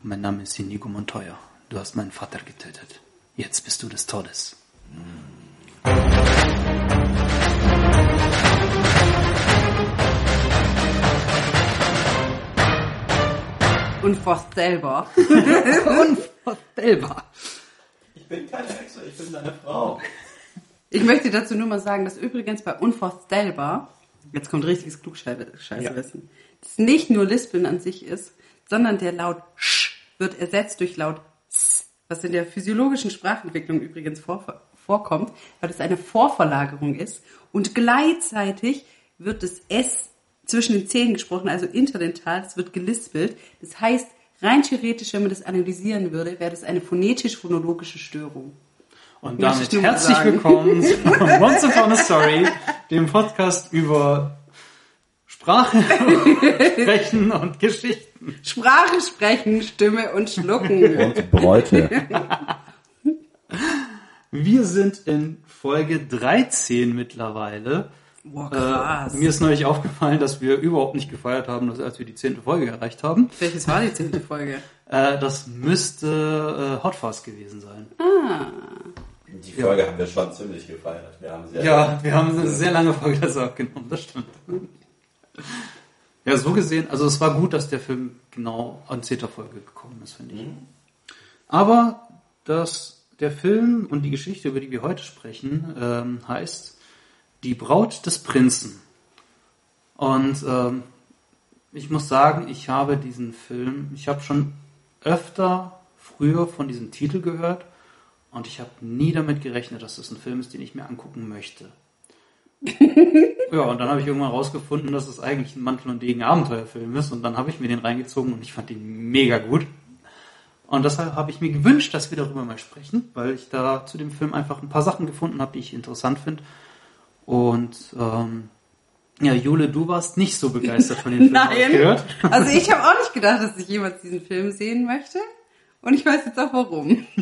Mein Name ist Inigo Montoya. Du hast meinen Vater getötet. Jetzt bist du des Todes. Unvorstellbar. Unvorstellbar. Ich bin keine Hexe, ich bin deine Frau. Ich möchte dazu nur mal sagen, dass übrigens bei Unvorstellbar, jetzt kommt richtiges Klugscheißerwissen, das nicht nur Lispeln an sich ist, sondern der Laut Sch wird ersetzt durch Laut S, was in der physiologischen Sprachentwicklung übrigens vor, vorkommt, weil es eine Vorverlagerung ist und gleichzeitig wird das S zwischen den Zähnen gesprochen, also interdental, das wird gelispelt. Das heißt, rein theoretisch, wenn man das analysieren würde, wäre das eine phonetisch-phonologische Störung. Und damit herzlich willkommen zu Once Upon a Story, dem Podcast über Sprache, Sprechen und Geschichten. Sprache sprechen, Stimme und schlucken. Und Bräute. Wir sind in Folge 13 mittlerweile. Boah, Äh, krass. mir ist neulich aufgefallen, dass wir überhaupt nicht gefeiert haben, dass, als wir die zehnte Folge erreicht haben. Welches war die zehnte Folge? Äh, das müsste äh, Hot Fuzz gewesen sein. Die Folge haben wir schon ziemlich gefeiert. Wir haben sie Ja, wir haben eine sehr lange Folge dazu abgenommen, das stimmt. Ja, so gesehen, also es war gut, dass der Film genau an zehnter Folge gekommen ist, finde ich. Aber das, der Film und die Geschichte, über die wir heute sprechen, ähm, heißt Die Braut des Prinzen. Und ähm, ich muss sagen, ich habe diesen Film, ich habe schon öfter früher von diesem Titel gehört und ich habe nie damit gerechnet, dass das ein Film ist, den ich mir angucken möchte. ja, und dann habe ich irgendwann rausgefunden, dass es eigentlich ein Mantel und Degen Abenteuerfilm ist und dann habe ich mir den reingezogen und ich fand ihn mega gut. Und deshalb habe ich mir gewünscht, dass wir darüber mal sprechen, weil ich da zu dem Film einfach ein paar Sachen gefunden habe, die ich interessant finde. Und ähm, ja, Jule, du warst nicht so begeistert von dem Film, Nein. gehört. Also ich habe auch nicht gedacht, dass ich jemals diesen Film sehen möchte. Und ich weiß jetzt auch warum.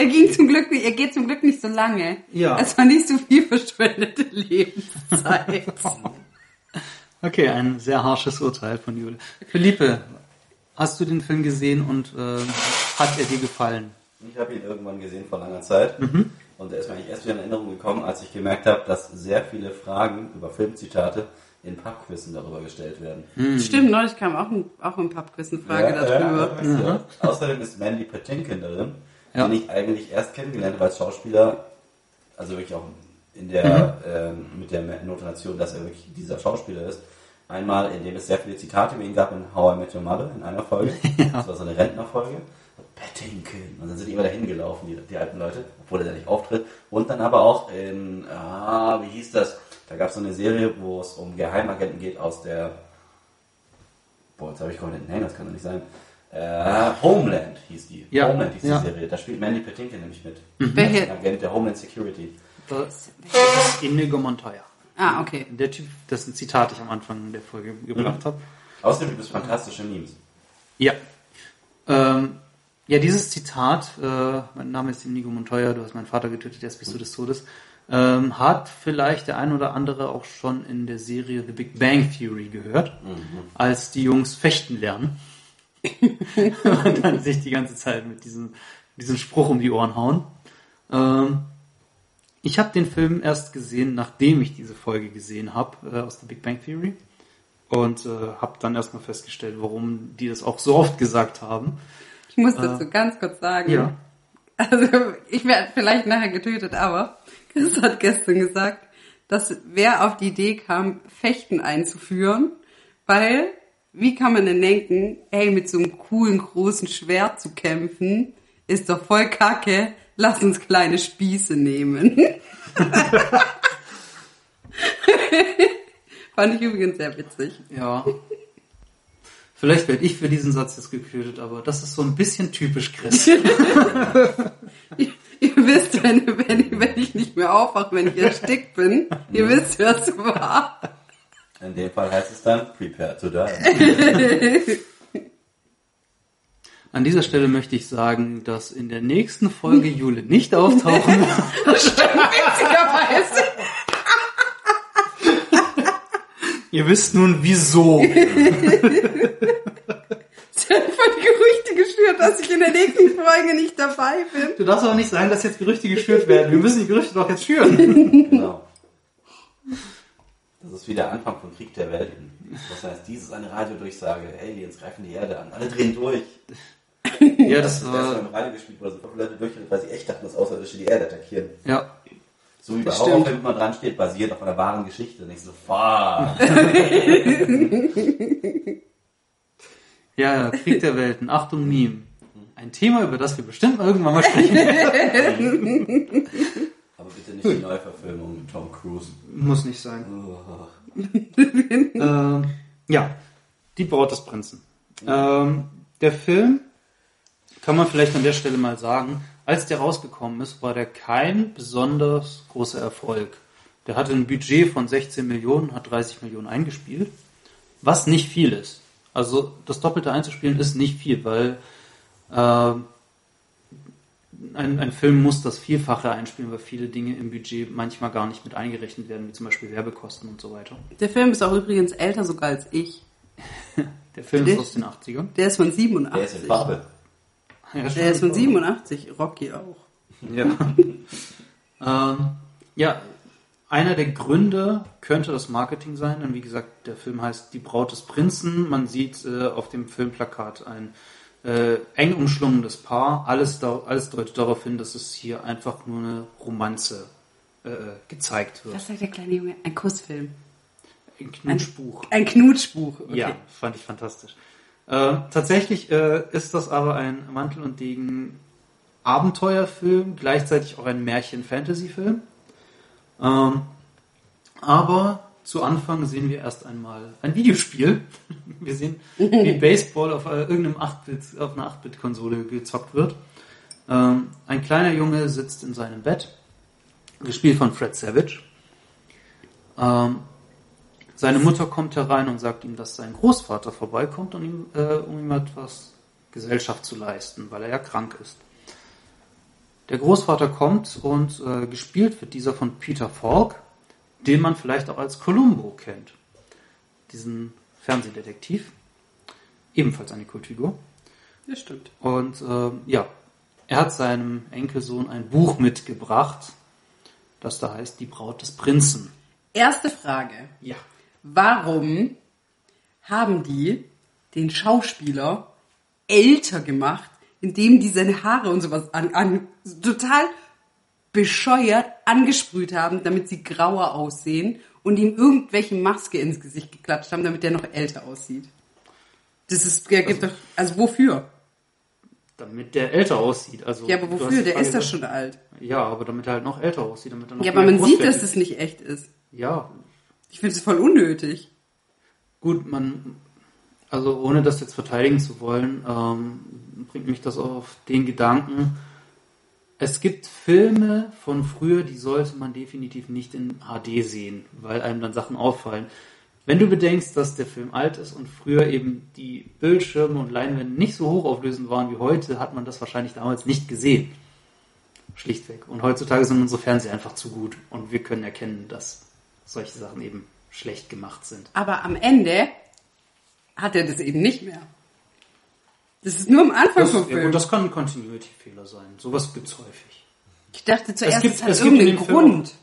er ging zum Glück, nicht- er geht zum Glück nicht so lange. Ja. Es war nicht so viel verschwendete Lebenszeit. Okay, ein sehr harsches Urteil von Jule. Philippe, hast du den Film gesehen und ähm, hat er dir gefallen? Ich habe ihn irgendwann gesehen vor langer Zeit. Und er ist mir eigentlich erst wieder in Erinnerung gekommen, als ich gemerkt habe, dass sehr viele Fragen über Filmzitate in Pubquizen darüber gestellt werden. Stimmt, neulich kam auch ein, auch ein Pubquiz eine Frage darüber. Ja, ja, ja. Außerdem ist Mandy Patinkin darin, Ja. den ich eigentlich erst kennengelernt habe als Schauspieler, also wirklich auch in der, ähm, mit der Notation, dass er wirklich dieser Schauspieler ist. Einmal, in dem es sehr viele Zitate über ihn gab in How I Met Your Mother in einer Folge. Das war so eine Rentnerfolge. Patinkin. Und dann sind die immer dahin gelaufen, die, die alten Leute, obwohl er da nicht auftritt. Und dann aber auch in, ah, wie hieß das? Da gab es so eine Serie, wo es um Geheimagenten geht aus der Boah, jetzt habe ich komplett, nein, das kann doch nicht sein. Äh, Homeland hieß die. Ja, Homeland hieß ja. die Serie. Da spielt Mandy Patinkin nämlich mit. Welche? Als Agent der Homeland Security. Das ist Inigo Montoya. Ah, okay. Der Typ, dessen Zitat ich am Anfang der Folge gebracht habe. Außerdem gibt es fantastische Memes. Ja. Ähm, ja, dieses Zitat, äh, mein Name ist Inigo Montoya, du hast meinen Vater getötet, jetzt bist du des Todes, ähm, hat vielleicht der ein oder andere auch schon in der Serie The Big Bang Theory gehört, als die Jungs fechten lernen und dann sich die ganze Zeit mit diesem, diesem Spruch um die Ohren hauen. Ähm, ich habe den Film erst gesehen, nachdem ich diese Folge gesehen habe äh, aus The Big Bang Theory und äh, habe dann erstmal festgestellt, warum die das auch so oft gesagt haben. Ich muss dazu ganz kurz sagen. Ja. Also ich werde vielleicht nachher getötet, aber Chris hat gestern gesagt, dass wer auf die Idee kam, Fechten einzuführen, weil wie kann man denn denken, ey, mit so einem coolen großen Schwert zu kämpfen, ist doch voll kacke, lass uns kleine Spieße nehmen. Fand ich übrigens sehr witzig. Ja. Vielleicht werde ich für diesen Satz jetzt getötet, aber das ist so ein bisschen typisch Chris. Ihr, ihr wisst, wenn, wenn, wenn ich nicht mehr aufwache, wenn ich erstickt bin, ihr wisst, was war. In dem Fall heißt es dann Prepare to Die. An dieser Stelle möchte ich sagen, dass in der nächsten Folge Jule nicht auftauchen wird. Witzigerweise. Ihr wisst nun wieso. dass ich in der nächsten Folge nicht dabei bin. Du darfst aber nicht sagen, dass jetzt Gerüchte geschürt werden. Wir müssen die Gerüchte doch jetzt schüren. Genau. Das ist wie der Anfang von Krieg der Welten. Das heißt, dies ist eine Radiodurchsage. Aliens greifen die Erde an. Alle drehen durch. Ja, das Das ist beim war. Radio gespielt, wo so viele Leute durchdrehen, weil sie echt dachten, dass Außerirdische die Erde attackieren. Ja. So wie bei Das stimmt. Horrorfilmen immer dran steht, basiert auf einer wahren Geschichte. Und ich so, fuck. Ja, Krieg der Welten. Achtung, Meme. Ein Thema, über das wir bestimmt irgendwann mal sprechen werden. Aber bitte nicht die Neuverfilmung mit Tom Cruise. Muss nicht sein. Oh. Ähm, ja, die Braut des Prinzen. Ähm, der Film, kann man vielleicht an der Stelle mal sagen, als der rausgekommen ist, war der kein besonders großer Erfolg. Der hatte ein Budget von 16 Millionen, hat 30 Millionen eingespielt, was nicht viel ist. Also das Doppelte einzuspielen ist nicht viel, weil ähm, ein, ein Film muss das Vielfache einspielen, weil viele Dinge im Budget manchmal gar nicht mit eingerechnet werden, wie zum Beispiel Werbekosten und so weiter. Der Film ist auch übrigens älter sogar als ich. Der Film Der- ist aus den 80ern. Der ist von Der ist in 87. Farbe. Ja, Der ist von 87. Rocky auch. Ja. ähm, ja, einer der Gründe könnte das Marketing sein, denn wie gesagt, der Film heißt Die Braut des Prinzen. Man sieht äh, auf dem Filmplakat ein äh, eng umschlungenes Paar. Alles, da, alles deutet darauf hin, dass es hier einfach nur eine Romanze äh, gezeigt wird. Was sagt der kleine Junge? Ein Kussfilm. Ein Knutschbuch. Ein Knutschbuch. Okay. Ja, fand ich fantastisch. Äh, tatsächlich äh, ist das aber ein Mantel und Degen Abenteuerfilm, gleichzeitig auch ein Märchen-Fantasy-Film. Ähm, aber zu Anfang sehen wir erst einmal ein Videospiel. Wir sehen, wie Baseball auf äh, irgendeinem 8-Bit, auf einer 8-Bit-Konsole gezockt wird. Ähm, ein kleiner Junge sitzt in seinem Bett, gespielt von Fred Savage. Ähm, seine Mutter kommt herein und sagt ihm, dass sein Großvater vorbeikommt, um ihm, äh, um ihm etwas Gesellschaft zu leisten, weil er ja krank ist. Der Großvater kommt und äh, gespielt wird dieser von Peter Falk, den man vielleicht auch als Columbo kennt. Diesen Fernsehdetektiv. Ebenfalls eine Kultfigur. Das stimmt. Und ähm, ja, er hat seinem Enkelsohn ein Buch mitgebracht, das da heißt Die Braut des Prinzen. Erste Frage. Ja. Warum haben die den Schauspieler älter gemacht, indem die seine Haare und sowas an, an total bescheuert angesprüht haben, damit sie grauer aussehen und ihm irgendwelche Maske ins Gesicht geklatscht haben, damit der noch älter aussieht? Das ist, der gibt doch, also wofür? Damit der älter aussieht. Also, Ja, aber wofür? Der ist doch schon alt. Ja, aber damit er halt noch älter aussieht, damit er noch Ja, aber man sieht, Brustfett dass es nicht echt ist. Ja, Ich finde es voll unnötig. gut, man, also ohne das jetzt verteidigen zu wollen, ähm, bringt mich das auf den Gedanken, es gibt Filme von früher, die sollte man definitiv nicht in HD sehen, weil einem dann Sachen auffallen. Wenn du bedenkst, dass der Film alt ist und früher eben die Bildschirme und Leinwände nicht so hochauflösend waren wie heute, hat man das wahrscheinlich damals nicht gesehen. Schlichtweg. Und heutzutage sind unsere Fernseher einfach zu gut und wir können erkennen, dass solche Sachen eben schlecht gemacht sind. Aber am Ende hat er das eben nicht mehr. Das ist nur am Anfang Das, vom ja, Film. gut, das kann ein Continuity-Fehler sein. Sowas gibt's häufig. ich dachte zuerst, gibt- es hat es gibt in irgendeinen dem Film Grund.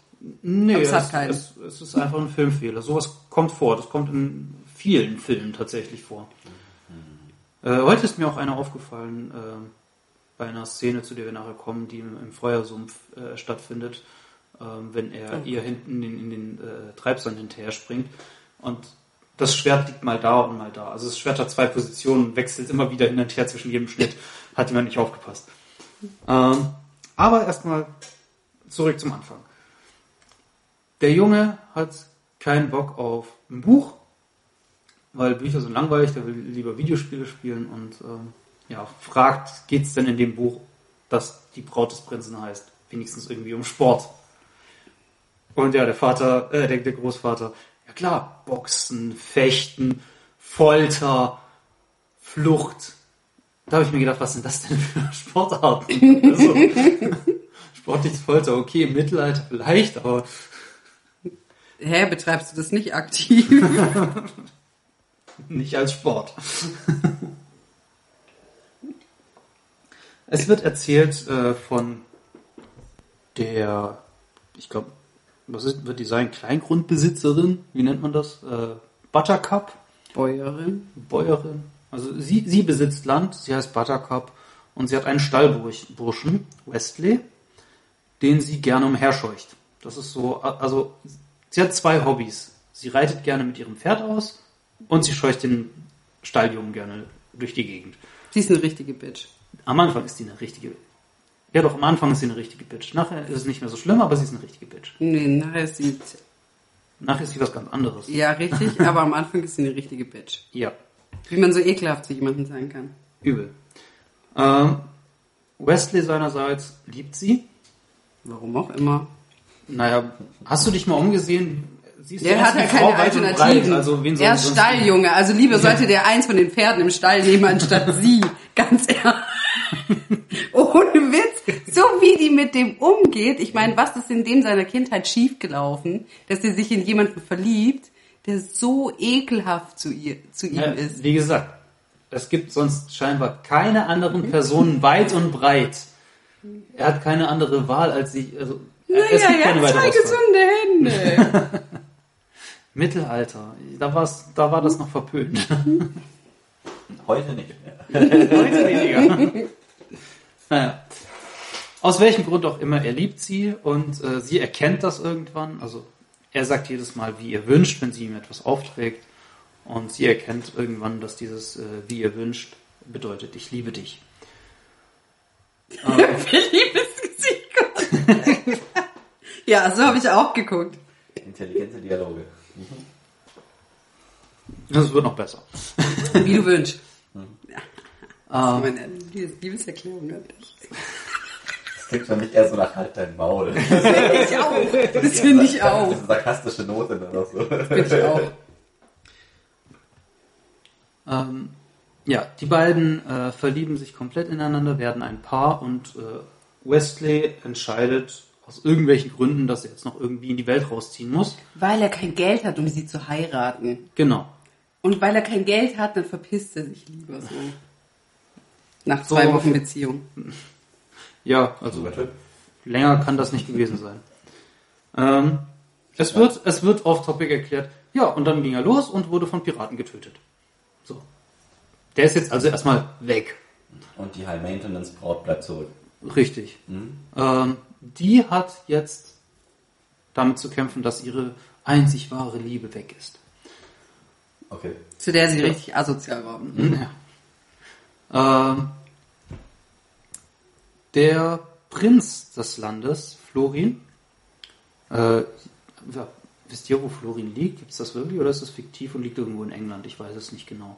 Nee, es es, hat keinen. es, es ist einfach ein Filmfehler. Sowas kommt vor. Das kommt in vielen Filmen tatsächlich vor. Äh, heute ist mir auch einer aufgefallen, äh, bei einer Szene, zu der wir nachher kommen, die im, im Feuersumpf äh, stattfindet, äh, wenn er ihr hinten in, in den äh, Treibsand hinterher springt. Und das Schwert liegt mal da und mal da. Also das Schwert hat zwei Positionen, wechselt immer wieder hin und her zwischen jedem Schnitt. Hat jemand nicht aufgepasst. Ähm, aber erstmal zurück zum Anfang. Der Junge hat keinen Bock auf ein Buch, weil Bücher sind langweilig, der will lieber Videospiele spielen und ähm, ja, fragt, geht's denn in dem Buch, das die Braut des Prinzen heißt, wenigstens irgendwie um Sport. Und ja, der Vater, äh, der, der Großvater, klar, Boxen, Fechten, Folter, Flucht. Da habe ich mir gedacht, was sind das denn für Sportarten? Also, sportliches Folter, okay, im Mittelalter vielleicht, aber Hä, betreibst du das nicht aktiv? nicht als Sport. Es wird erzählt äh, von der, ich glaube, was ist, wird die sein? Kleingrundbesitzerin? Wie nennt man das? Äh, Buttercup? Bäuerin. Bäuerin. Also sie, sie besitzt Land, sie heißt Buttercup und sie hat einen Stallburschen, Westley, den sie gerne umherscheucht. Das ist so, also sie hat zwei Hobbys. Sie reitet gerne mit ihrem Pferd aus und sie scheucht den Stalljungen gerne durch die Gegend. Sie ist eine richtige Bitch. Am Anfang ist sie eine richtige Ja doch, am Anfang ist sie eine richtige Bitch. Nachher ist es nicht mehr so schlimm, aber sie ist eine richtige Bitch. Nee, nachher ist sie, Nachher ist sie was ganz anderes. ja, richtig, aber am Anfang ist sie eine richtige Bitch. Ja, Wie man so ekelhaft zu jemandem sein kann. übel. Ähm, Wesley seinerseits liebt sie. Warum auch immer. Naja, hast du dich mal umgesehen? Sie ist die Der hat ja keine Frau Alternativen. Also wen er ist Stalljunge. Also lieber sollte der eins von den Pferden im Stall nehmen, anstatt sie. Ganz ehrlich. Ohne Witz. So wie die mit dem umgeht. Ich meine, was ist in dem seiner Kindheit schiefgelaufen, dass er sich in jemanden verliebt, der so ekelhaft zu ihr, zu ihm Ja, ist. wie gesagt, es gibt sonst scheinbar keine anderen Personen weit und breit. Er hat keine andere Wahl als sich. Also, es Naja, gibt keine ja, weitere zwei gesunde Hände. Mittelalter, da, war's, da war das noch verpönt. Heute nicht mehr. Heute weniger. naja. Aus welchem Grund auch immer, er liebt sie und äh, sie erkennt das irgendwann. Also er sagt jedes Mal, wie ihr wünscht, wenn sie ihm etwas aufträgt. Und sie erkennt irgendwann, dass dieses äh, wie ihr wünscht bedeutet, ich liebe dich. Liebesgesicht. ja, so habe ich auch geguckt. Intelligente Dialoge. Das wird noch besser. Wie du wünschst. Ähm, Meine Liebeserklärung an dich. Das klingt für mich eher so nach halt dein Maul. Ich auch. Das finde ich auch. Diese sarkastische Note dann auch so. Finde ich auch. Ähm, ja, die beiden äh, verlieben sich komplett ineinander, werden ein Paar und äh, Wesley entscheidet aus irgendwelchen Gründen, dass er jetzt noch irgendwie in die Welt rausziehen muss. Weil er kein Geld hat, um sie zu heiraten. Genau. Und weil er kein Geld hat, dann verpisst er sich lieber so. Nach zwei So. Wochen Beziehung. Ja, also Typ. länger kann das nicht gewesen sein. Ähm, es wird, es wird off-topic erklärt. Ja, und dann ging er los und wurde von Piraten getötet. So. Der ist jetzt also erstmal weg. Und die High Maintenance Braut bleibt zurück. Richtig. Ähm, die hat jetzt damit zu kämpfen, dass ihre einzig wahre Liebe weg ist. Okay. Zu der sie richtig asozial war. Ja. Ähm, der Prinz des Landes, Florin, äh, wisst ihr, wo Florin liegt? Gibt es das wirklich oder ist das fiktiv und liegt irgendwo in England? Ich weiß es nicht genau.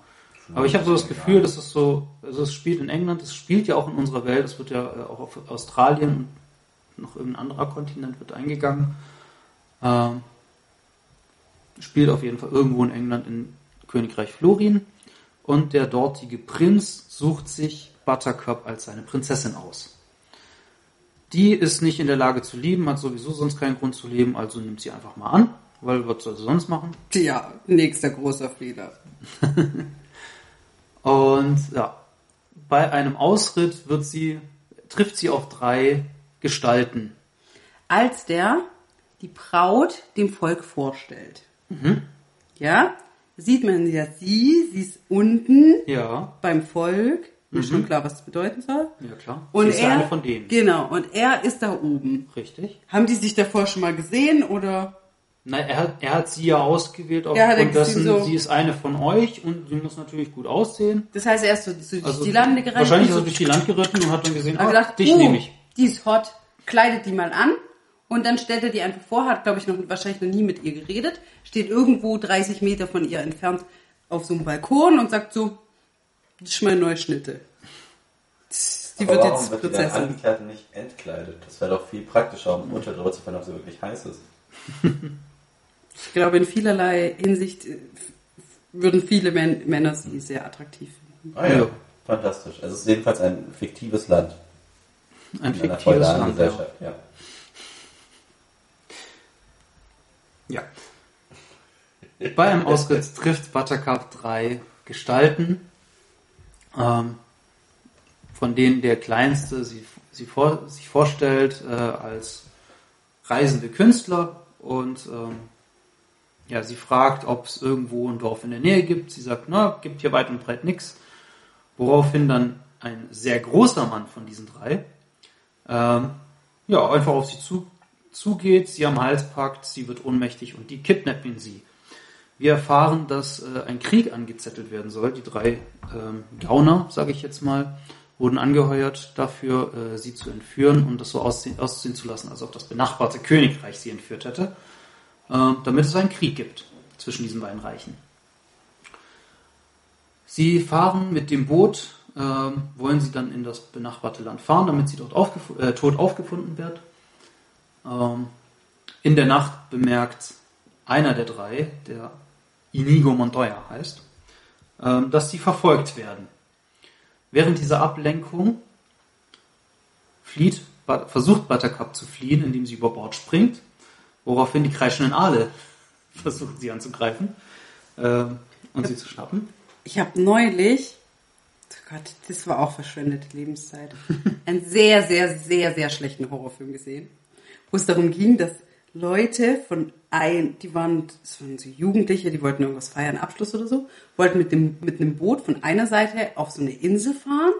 Aber ich habe so das Gefühl, dass es so, also es spielt in England, es spielt ja auch in unserer Welt, es wird ja äh, auch auf Australien und noch irgendein anderer Kontinent wird eingegangen. Ähm, spielt auf jeden Fall irgendwo in England in Königreich Florin und der dortige Prinz sucht sich Buttercup als seine Prinzessin aus. Die ist nicht in der Lage zu lieben, hat sowieso sonst keinen Grund zu leben, also nimmt sie einfach mal an, weil was soll sie sonst machen? Ja, nächster großer Fehler. Und ja, bei einem Ausritt wird sie, trifft sie auf drei Gestalten. Als der die Braut dem Volk vorstellt. Ja, sieht man ja sie, sie ist unten Ja, beim Volk. Mir ist schon klar, was das bedeuten soll. ja klar. Und sie ist er, eine von denen. genau, und er ist da oben. Richtig. Haben die sich davor schon mal gesehen oder? Nein, er hat, er hat sie ja ausgewählt aufgrund dessen, so- sie ist eine von euch und sie muss natürlich gut aussehen. Das heißt, er ist so, so durch Also die Lande gerannt. Wahrscheinlich ist er durch die Land geritten und hat dann gesehen, ah, gedacht, dich oh, nehme ich. die ist hot, kleidet die mal an. Und dann stellt er die einfach vor, hat, glaube ich, noch wahrscheinlich noch nie mit ihr geredet, steht irgendwo 30 Meter von ihr entfernt auf so einem Balkon und sagt so, das ist meine neue Schnitte. Die Aber wird warum jetzt wird die dann Prinzessin. angekleidet und nicht entkleidet? Das wäre doch viel praktischer, um unter drüber zu finden, ob sie wirklich heiß ist. Ich glaube, in vielerlei Hinsicht äh, würden viele Män Männer sie sehr attraktiv finden. Ah ja, Ja. fantastisch. Also es ist jedenfalls ein fiktives Land. Ein In fiktives Land. Ja. Gesellschaft, ja. ja. Bei einem Ausritt trifft Buttercup drei Gestalten, von denen der kleinste sie, sie vor, sich vorstellt äh, als reisende Künstler und ähm, ja, sie fragt, ob es irgendwo ein Dorf in der Nähe gibt. Sie sagt, na, gibt hier weit und breit nichts. Woraufhin dann ein sehr großer Mann von diesen drei ähm, ja, einfach auf sie zu, zugeht, sie am Hals packt, sie wird ohnmächtig und die kidnappen sie. Wir erfahren, dass äh, ein Krieg angezettelt werden soll. Die drei ähm, Gauner, sage ich jetzt mal, wurden angeheuert dafür, äh, sie zu entführen und das so aussehen, aussehen zu lassen, als ob das benachbarte Königreich sie entführt hätte, äh, damit es einen Krieg gibt zwischen diesen beiden Reichen. Sie fahren mit dem Boot, äh, wollen sie dann in das benachbarte Land fahren, damit sie dort aufgef äh, tot aufgefunden wird. Ähm, in der Nacht bemerkt einer der drei, der Inigo Montoya heißt, ähm, dass sie verfolgt werden. Während dieser Ablenkung flieht, versucht Buttercup zu fliehen, indem sie über Bord springt, woraufhin die kreischenden Aale versuchen sie anzugreifen ähm, und sie zu schnappen. Ich habe neulich, oh Gott, das war auch verschwendete Lebenszeit, einen sehr, sehr, sehr, sehr schlechten Horrorfilm gesehen, wo es darum ging, dass Leute von ein, die waren, das waren so Jugendliche, die wollten irgendwas feiern, Abschluss oder so, wollten mit dem, mit einem Boot von einer Seite auf so eine Insel fahren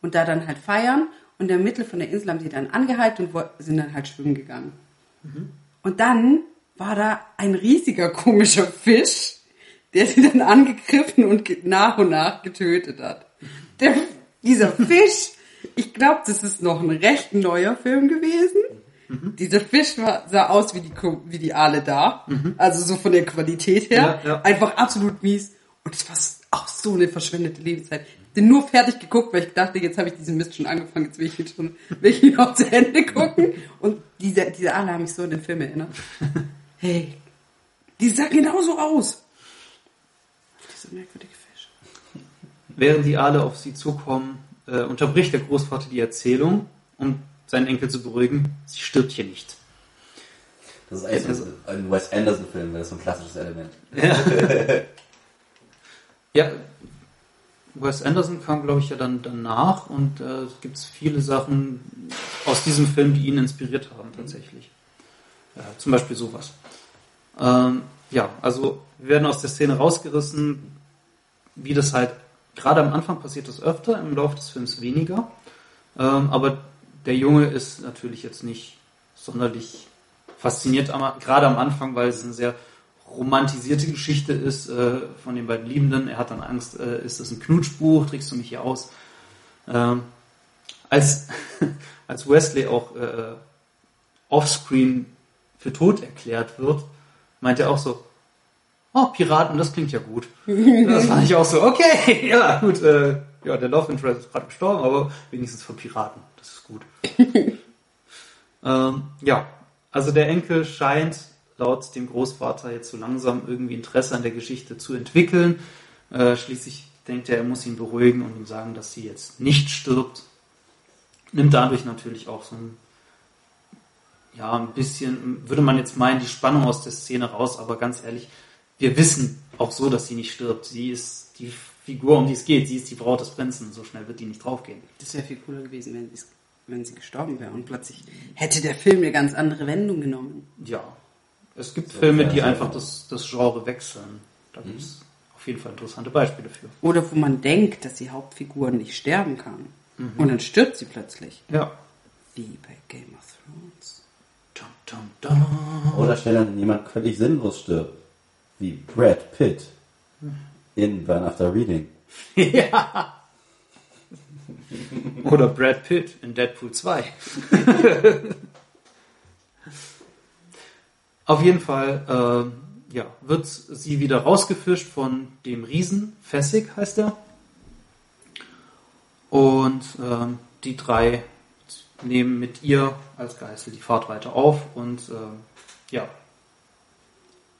und da dann halt feiern und in der Mitte von der Insel haben sie dann angehalten und sind dann halt schwimmen gegangen. Mhm. Und dann war da ein riesiger komischer Fisch, der sie dann angegriffen und nach und nach getötet hat. Der, dieser Fisch, ich glaube, das ist noch ein recht neuer Film gewesen. Mhm. Dieser Fisch war, sah aus wie die, wie die Aale da. Mhm. Also so von der Qualität her. Ja, ja. Einfach absolut mies. Und es war auch so eine verschwendete Lebenszeit. Bin nur fertig geguckt, weil ich dachte, jetzt habe ich diesen Mist schon angefangen, jetzt will ich ihn schon, will ich ihn noch zu Ende gucken. Und diese, diese Aale haben mich so an den Film erinnert. Hey, die sah genauso aus. Dieser merkwürdige Fisch. Während die Aale auf sie zukommen, äh, unterbricht der Großvater die Erzählung, um seinen Enkel zu beruhigen, sie stirbt hier nicht. Das ist eigentlich also, ein Wes Anderson-Film, das ist so ein klassisches Element. Ja. ja, Wes Anderson kam, glaube ich, ja dann danach und äh, es gibt viele Sachen aus diesem Film, die ihn inspiriert haben tatsächlich. Äh, zum Beispiel sowas. Ähm, ja, also wir werden aus der Szene rausgerissen, wie das halt gerade am Anfang passiert das öfter, im Laufe des Films weniger. Ähm, aber der Junge ist natürlich jetzt nicht sonderlich fasziniert, gerade am Anfang, weil es eine sehr romantisierte Geschichte ist äh, von den beiden Liebenden. Er hat dann Angst, äh, ist das ein Knutschbuch, trägst du mich hier aus? Ähm, als, als Wesley auch äh, offscreen für tot erklärt wird, meint er auch so, oh, Piraten, das klingt ja gut. das fand ich auch so, okay, ja, gut, äh, ja, der Love Interest ist gerade gestorben, aber wenigstens von Piraten, das ist gut. ähm, ja, also der Enkel scheint laut dem Großvater jetzt so langsam irgendwie Interesse an der Geschichte zu entwickeln. Äh, schließlich denkt er, er muss ihn beruhigen und ihm sagen, dass sie jetzt nicht stirbt. Nimmt dadurch natürlich auch so ein, ja, ein bisschen, würde man jetzt meinen, die Spannung aus der Szene raus, aber ganz ehrlich, wir wissen auch so, dass sie nicht stirbt. Sie ist die Figur, um die es geht. Sie ist die Braut des Prinzen. So schnell wird die nicht draufgehen. Das wäre viel cooler gewesen, wenn, wenn sie gestorben wäre und plötzlich hätte der Film eine ganz andere Wendung genommen. Ja, es gibt Filme, die einfach das, das Genre wechseln. Da gibt es auf jeden Fall interessante Beispiele für. Oder wo man denkt, dass die Hauptfigur nicht sterben kann. Mhm. Und dann stirbt sie plötzlich. Ja. Wie bei Game of Thrones. Dum, dum, dum. Oder schnell dann jemand völlig sinnlos stirbt. Wie Brad Pitt in Burn After Reading. ja. Oder Brad Pitt in Deadpool 2. Auf jeden Fall äh, ja, wird sie wieder rausgefischt von dem Riesen. Fessig heißt er. Und äh, die drei nehmen mit ihr als Geißel die Fahrt weiter auf und äh, ja,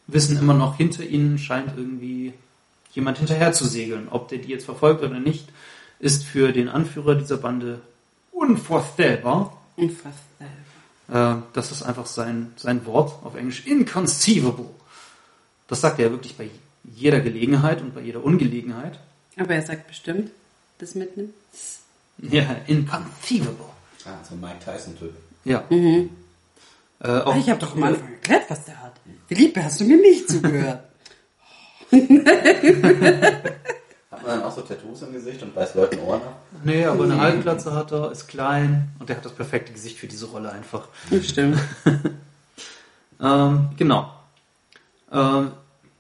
wissen immer noch, hinter ihnen scheint irgendwie jemand hinterher zu segeln. Ob der die jetzt verfolgt oder nicht, ist für den Anführer dieser Bande unvorstellbar. Unvorstellbar. Äh, das ist einfach sein, sein Wort auf Englisch inconceivable. Das sagt er wirklich bei jeder Gelegenheit und bei jeder Ungelegenheit. Aber er sagt bestimmt das mit einem Ja, Inconceivable. Ah, so ein Mike Tyson-Typ. Ja. Äh, auch, Ah, Ich habe doch am Anfang erklärt, was der hat. Philippe, hast du mir nicht zugehört? Hat man dann auch so Tattoos im Gesicht und beißt Leuten Ohren ab? Nee, aber eine Halbglatze hat er, ist klein und der hat das perfekte Gesicht für diese Rolle einfach. Stimmt. Ähm, genau. Ähm,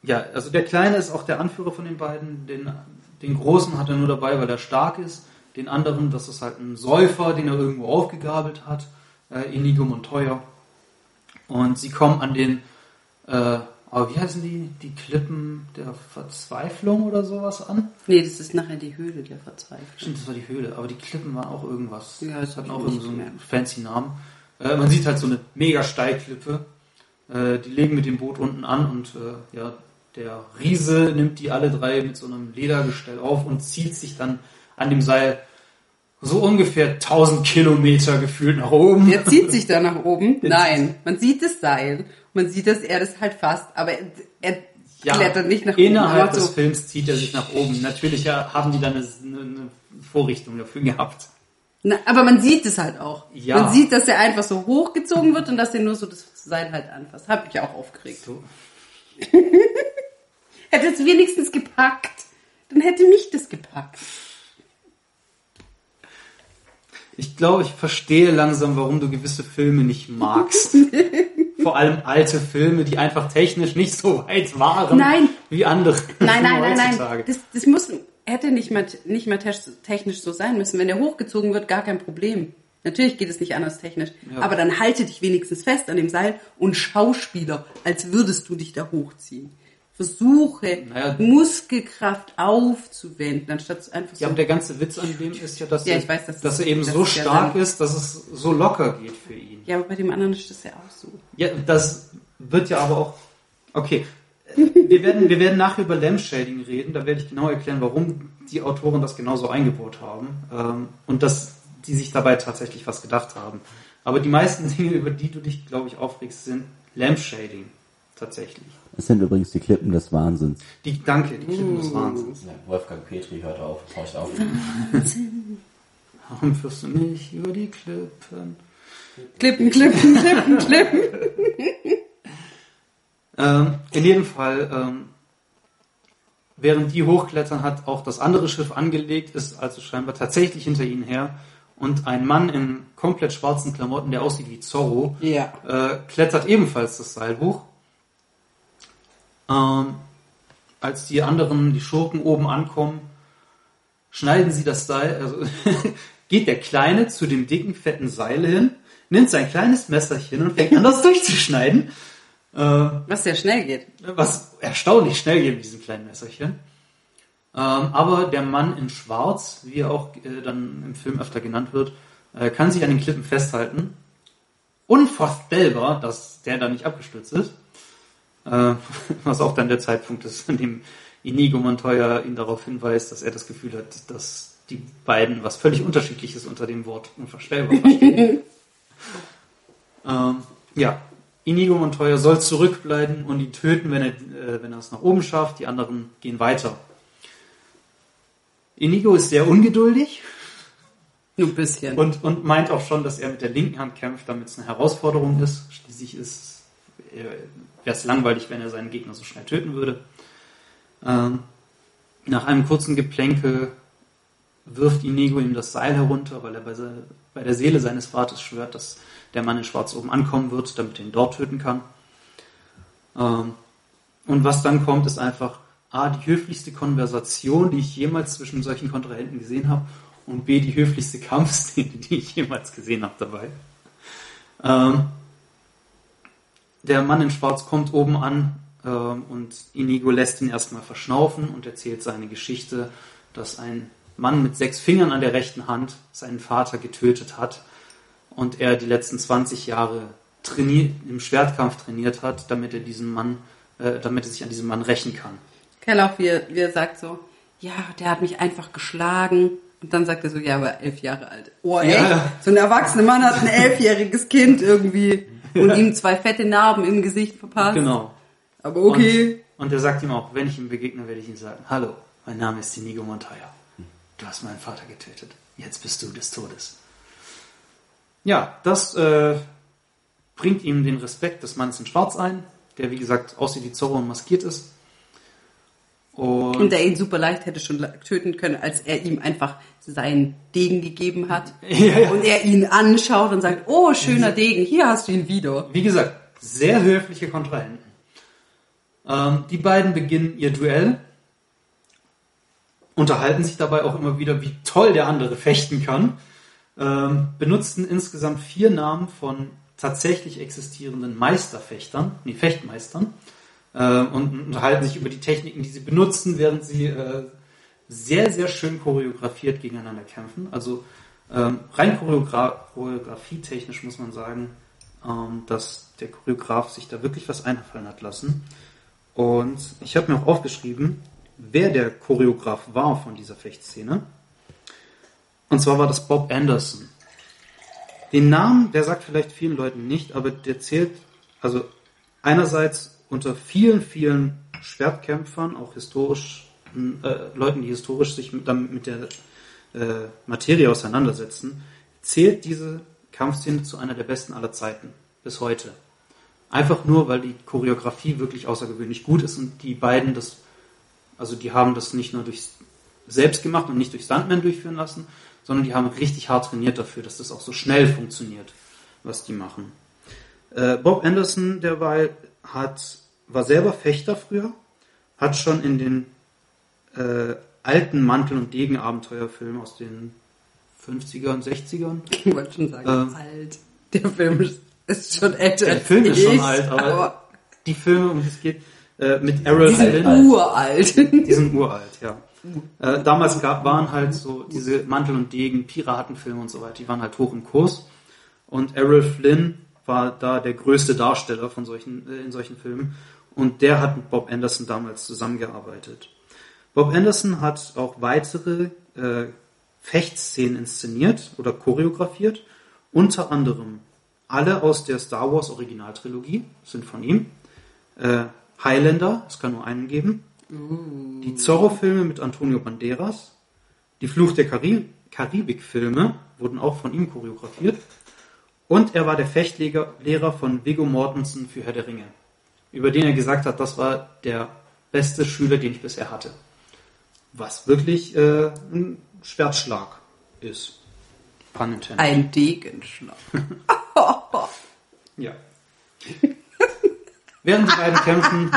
ja, also der Kleine ist auch der Anführer von den beiden. Den, den Großen hat er nur dabei, weil er stark ist. Den anderen, das ist halt ein Säufer, den er irgendwo aufgegabelt hat. Äh, Inigo Montoya. Und sie kommen an den, äh, aber wie heißen die? Die Klippen der Verzweiflung oder sowas an? Nee, das ist nachher die Höhle der Verzweiflung. Stimmt, das war die Höhle, aber die Klippen waren auch irgendwas. Ja, das hatten hab auch irgendwie so einen fancy Namen. Äh, man sieht halt so eine mega Steilklippe. Äh, die legen mit dem Boot unten an und äh, ja, der Riese nimmt die alle drei mit so einem Ledergestell auf und zieht sich dann an dem Seil so ungefähr 1000 Kilometer gefühlt nach oben. Er zieht sich da nach oben. Nein, man sieht das Seil. Man sieht, dass er das halt fasst, aber er, er klettert nicht nach oben. Innerhalb aber des so, Films zieht er sich nach oben. Natürlich ja, haben die dann eine, eine Vorrichtung dafür gehabt. Na, aber man sieht es halt auch. Ja. Man sieht, dass er einfach so hochgezogen wird und dass er nur so das Seil halt anfasst. Hab ich auch aufgeregt. So. Hätte es wenigstens gepackt. Dann hätte mich das gepackt. Ich glaube, ich verstehe langsam, warum du gewisse Filme nicht magst. Vor allem alte Filme, die einfach technisch nicht so weit waren Nein. wie andere. Nein, nein, nein, nein. Das, das muss, hätte nicht mal, nicht mal te- technisch so sein müssen. Wenn der hochgezogen wird, gar kein Problem. Natürlich geht es nicht anders technisch. Ja. Aber dann halte dich wenigstens fest an dem Seil und Schauspieler, als würdest du dich da hochziehen. Versuche, Naja. Muskelkraft aufzuwenden, anstatt einfach so. Ja, aber der ganze Witz an dem ist ja, dass, Ja, er, weiß, dass dass das- er eben das so ist ja stark ist, dass es so locker geht für ihn. ja, aber bei dem anderen ist das ja auch so. Ja, das wird ja aber auch. Okay. Wir werden, wir werden nachher über Lamb Shading reden. Da werde ich genau erklären, warum die Autoren das genauso eingebaut haben. Ähm, und dass die sich dabei tatsächlich was gedacht haben. Aber die meisten Dinge, über die du dich, glaube ich, aufregst, sind Lamp Shading. Tatsächlich. Das sind übrigens die Klippen des Wahnsinns. Die, danke, die Klippen des Wahnsinns. Ja, Wolfgang Petri hört auf, horcht auf. Warum führst du mich über die Klippen? Klippen, klippen, klippen, klippen. Ähm, in jedem Fall, ähm, während die hochklettern, hat auch das andere Schiff angelegt, ist also scheinbar tatsächlich hinter ihnen her. Und ein Mann in komplett schwarzen Klamotten, der aussieht wie Zorro, Ja. äh, klettert ebenfalls das Seil hoch. Ähm, als die anderen, die Schurken oben ankommen, schneiden sie das Seil, also geht der Kleine zu dem dicken, fetten Seil hin, nimmt sein kleines Messerchen und fängt an, das durchzuschneiden. Äh, Was sehr schnell geht. was erstaunlich schnell geht mit diesem kleinen Messerchen. Ähm, aber der Mann in Schwarz, wie er auch äh, dann im Film öfter genannt wird, äh, kann sich an den Klippen festhalten. Unvorstellbar, dass der da nicht abgestürzt ist. Äh, was auch dann der Zeitpunkt ist, an dem Inigo Montoya ihn darauf hinweist, dass er das Gefühl hat, dass die beiden was völlig unterschiedliches unter dem Wort unvorstellbar verstehen. ähm, ja, Inigo Montoya soll zurückbleiben und ihn töten, wenn er, äh, wenn er es nach oben schafft. Die anderen gehen weiter. Inigo ist sehr ungeduldig Nur ein bisschen. und, und meint auch schon, dass er mit der linken Hand kämpft, damit es eine Herausforderung ist. Schließlich ist wäre es langweilig, wenn er seinen Gegner so schnell töten würde. Ähm, nach einem kurzen Geplänkel wirft Inigo ihm das Seil herunter, weil er bei, se- bei der Seele seines Vaters schwört, dass der Mann in Schwarz oben ankommen wird, damit er ihn dort töten kann. Ähm, und was dann kommt, ist einfach A, die höflichste Konversation, die ich jemals zwischen solchen Kontrahenten gesehen habe, und B, die höflichste Kampfszene, die ich jemals gesehen habe dabei. Ähm, der Mann in Schwarz kommt oben an ähm, und Inigo lässt ihn erstmal verschnaufen und erzählt seine Geschichte, dass ein Mann mit sechs Fingern an der rechten Hand seinen Vater getötet hat und er die letzten 20 Jahre trainiert, im Schwertkampf trainiert hat, damit er diesen Mann, äh, damit er sich an diesem Mann rächen kann. Kell auch, wie er, wie er sagt so, ja, der hat mich einfach geschlagen. Und dann sagt er so, ja, aber elf Jahre alt. Oh, echt? Ja. So ein erwachsener Mann hat ein elfjähriges Kind irgendwie und ihm zwei fette Narben im Gesicht verpasst. Genau. Aber okay. Und, und er sagt ihm auch, wenn ich ihm begegne, werde ich ihm sagen, hallo, mein Name ist Inigo Montoya. du hast meinen Vater getötet. Jetzt bist du des Todes. Ja, das äh, bringt ihm den Respekt des Mannes in Schwarz ein, der wie gesagt aussieht wie Zorro und maskiert ist. Und, und der ihn super leicht hätte schon töten können, als er ihm einfach seinen Degen gegeben hat. Ja. Und er ihn anschaut und sagt, oh, schöner Degen, hier hast du ihn wieder. Wie gesagt, sehr höfliche Kontrahenten. Ähm, die beiden beginnen ihr Duell, unterhalten sich dabei auch immer wieder, wie toll der andere fechten kann, ähm, benutzten insgesamt vier Namen von tatsächlich existierenden Meisterfechtern, nee, Fechtmeistern, äh, und unterhalten sich über die Techniken, die sie benutzen, während sie äh, sehr, sehr schön choreografiert gegeneinander kämpfen. Also ähm, rein Choreogra choreografietechnisch muss man sagen, ähm, dass der Choreograf sich da wirklich was einfallen hat lassen. Und ich habe mir auch aufgeschrieben, wer der Choreograf war von dieser Fechtszene. Und zwar war das Bob Anderson. Den Namen, der sagt vielleicht vielen Leuten nicht, aber der zählt, also einerseits unter vielen, vielen Schwertkämpfern, auch historisch, äh, Leuten, die historisch sich mit, mit der äh, Materie auseinandersetzen, zählt diese Kampfszene zu einer der besten aller Zeiten, bis heute. Einfach nur, weil die Choreografie wirklich außergewöhnlich gut ist und die beiden das, also die haben das nicht nur durch selbst gemacht und nicht durch Stuntmen durchführen lassen, sondern die haben richtig hart trainiert dafür, dass das auch so schnell funktioniert, was die machen. Äh, Bob Anderson derweil hat, war selber Fechter früher, hat schon in den äh, alten Mantel- und Degen-Abenteuerfilmen aus den 50er und 60ern. Ich wollte schon sagen, ähm, alt. Der Film ist schon älter. Der Film ist schon alt, aber, aber, die Filme, um die es geht, äh, mit Errol Die sind uralt. Die sind uralt, ja. Äh, damals gab, waren halt so diese Mantel und Degen, Piratenfilme und so weiter, die waren halt hoch im Kurs. Und Errol Flynn war da der größte Darsteller von solchen, äh, in solchen Filmen. Und der hat mit Bob Anderson damals zusammengearbeitet. Bob Anderson hat auch weitere äh, Fechtszenen inszeniert oder choreografiert, unter anderem alle aus der Star Wars Originaltrilogie sind von ihm. Äh, Highlander, es kann nur einen geben. Uh. Die Zorro-Filme mit Antonio Banderas. Die Fluch der Karibik-Filme wurden auch von ihm choreografiert. Und er war der Fechtlehrer von Viggo Mortensen für Herr der Ringe. Über den er gesagt hat, das war der beste Schüler, den ich bisher hatte. Was wirklich äh, ein Schwertschlag ist. Ein Degenschlag. ja. Während die beiden kämpfen,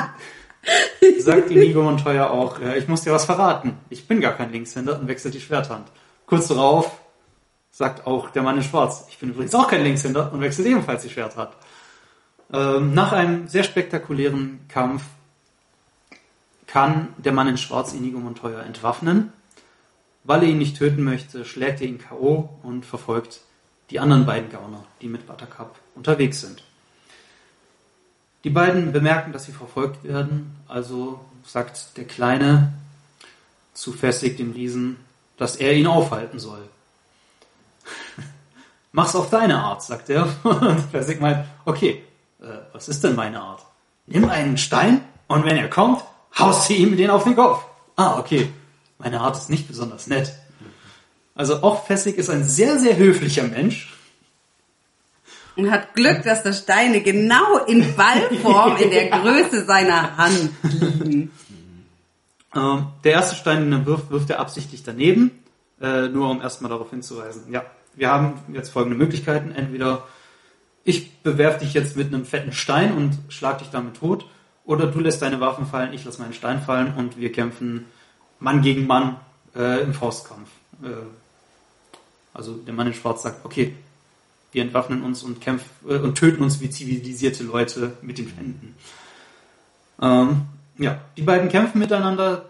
sagt Inigo Montoya auch, ja, ich muss dir was verraten. Ich bin gar kein Linkshänder und wechselt die Schwerthand. Kurz darauf sagt auch der Mann in Schwarz, ich bin übrigens auch kein Linkshänder und wechselt ebenfalls die Schwerthand. Ähm, nach einem sehr spektakulären Kampf kann der Mann in Schwarz Inigo Montoya entwaffnen. Weil er ihn nicht töten möchte, schlägt er ihn K.O. und verfolgt die anderen beiden Gauner, die mit Buttercup unterwegs sind. Die beiden bemerken, dass sie verfolgt werden, also sagt der Kleine zu Fessig, dem Riesen, dass er ihn aufhalten soll. Mach's auf deine Art, sagt er. Und Fessig meint, okay, äh, was ist denn meine Art? Nimm einen Stein und wenn er kommt, haust du ihm den auf den Kopf. Ah, okay. Meine Art ist nicht besonders nett. Also auch Fessig ist ein sehr, sehr höflicher Mensch und hat Glück, dass da Steine genau in Ballform in der Größe seiner Hand liegen. Ähm, der erste Stein, den er wirft, wirft er absichtlich daneben, äh, nur um erstmal darauf hinzuweisen. Ja, wir haben jetzt folgende Möglichkeiten. Entweder ich bewerf dich jetzt mit einem fetten Stein und schlag dich damit tot, oder du lässt deine Waffen fallen, ich lasse meinen Stein fallen und wir kämpfen Mann gegen Mann äh, im Faustkampf. Äh, also der Mann in Schwarz sagt, okay, wir entwaffnen uns und kämpfen äh, und töten uns wie zivilisierte Leute mit den Händen. Ähm, ja, die beiden kämpfen miteinander.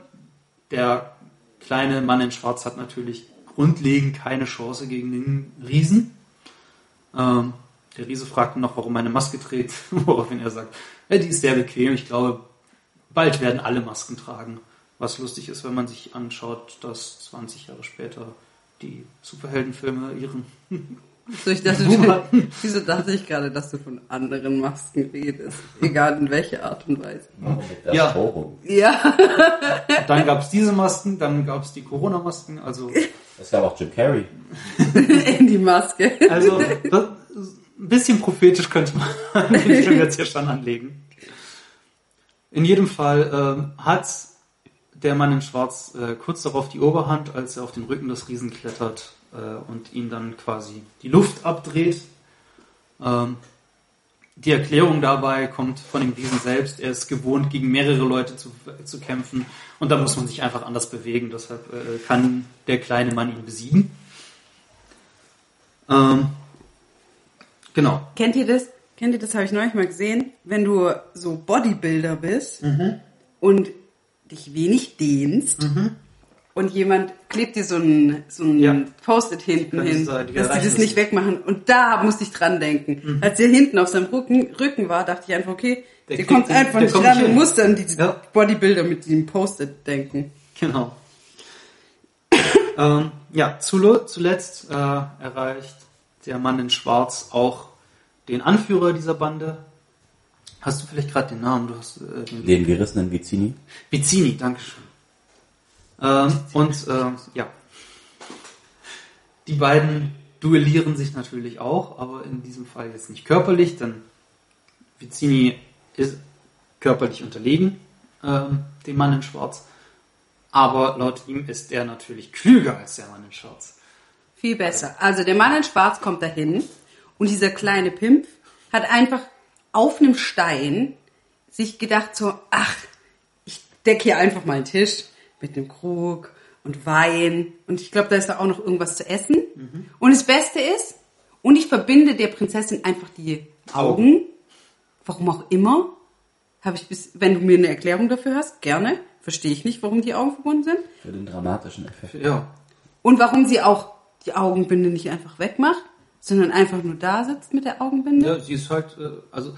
Der kleine Mann in Schwarz hat natürlich grundlegend keine Chance gegen den Riesen. Ähm, der Riese fragt ihn noch, warum meine Maske trägt, woraufhin er sagt, ja, die ist sehr bequem. Ich glaube, bald werden alle Masken tragen. Was lustig ist, wenn man sich anschaut, dass 20 Jahre später die Superheldenfilme ihren So, ich dachte, Buhmatten. wieso dachte ich gerade, dass du von anderen Masken redest? Egal in welcher Art und Weise. Warum mit der Ja. Ja. Dann gab es diese Masken, dann gab es die Corona-Masken. Also, Das gab auch Jim Carrey. in die Maske. also das, ein bisschen prophetisch könnte man den Film jetzt hier schon anlegen. In jedem Fall ähm, hat der Mann in Schwarz äh, kurz darauf die Oberhand, als er auf den Rücken des Riesen klettert äh, und ihn dann quasi die Luft abdreht. Ähm, die Erklärung dabei kommt von dem Riesen selbst. Er ist gewohnt, gegen mehrere Leute zu, zu kämpfen und da muss man sich einfach anders bewegen. Deshalb äh, kann der kleine Mann ihn besiegen. Ähm, genau. Kennt ihr das? Kennt ihr das? Habe ich neulich mal gesehen. Wenn du so Bodybuilder bist und dich wenig dehnst und jemand klebt dir so ein, so ein Ja. Post-it hinten Kann hin, die dass die das es nicht wegmachen. Und da musste ich dran denken. Als der hinten auf seinem Rücken, Rücken war, dachte ich einfach, okay, Der der, kommt den- einfach der nicht kommt ran und muss dann die Ja. Bodybuilder mit diesem Post-it denken. Genau. ähm, ja, zule- zuletzt äh, erreicht der Mann in Schwarz auch den Anführer dieser Bande. Hast du vielleicht gerade den Namen? Du hast äh, den Den gerissenen Vizini. Vizzini, Dankeschön. Ähm, und äh, ja, die beiden duellieren sich natürlich auch, aber in diesem Fall jetzt nicht körperlich, denn Vizzini ist körperlich unterlegen, ähm, dem Mann in Schwarz. Aber laut ihm ist er natürlich klüger als der Mann in Schwarz. Viel besser. Also der Mann in Schwarz kommt dahin und dieser kleine Pimp hat einfach auf einem Stein sich gedacht so, ach, ich decke hier einfach mal einen Tisch mit einem Krug und Wein und ich glaube, da ist da auch noch irgendwas zu essen. Und das Beste ist, und ich verbinde der Prinzessin einfach die Augen, warum auch immer, habe ich bis, wenn du mir eine Erklärung dafür hast, gerne. Verstehe ich nicht, warum die Augen verbunden sind. Für den dramatischen Effekt. Ja, Und warum sie auch die Augenbinde nicht einfach wegmacht, sondern einfach nur da sitzt mit der Augenbinde. ja sie ist halt, äh, also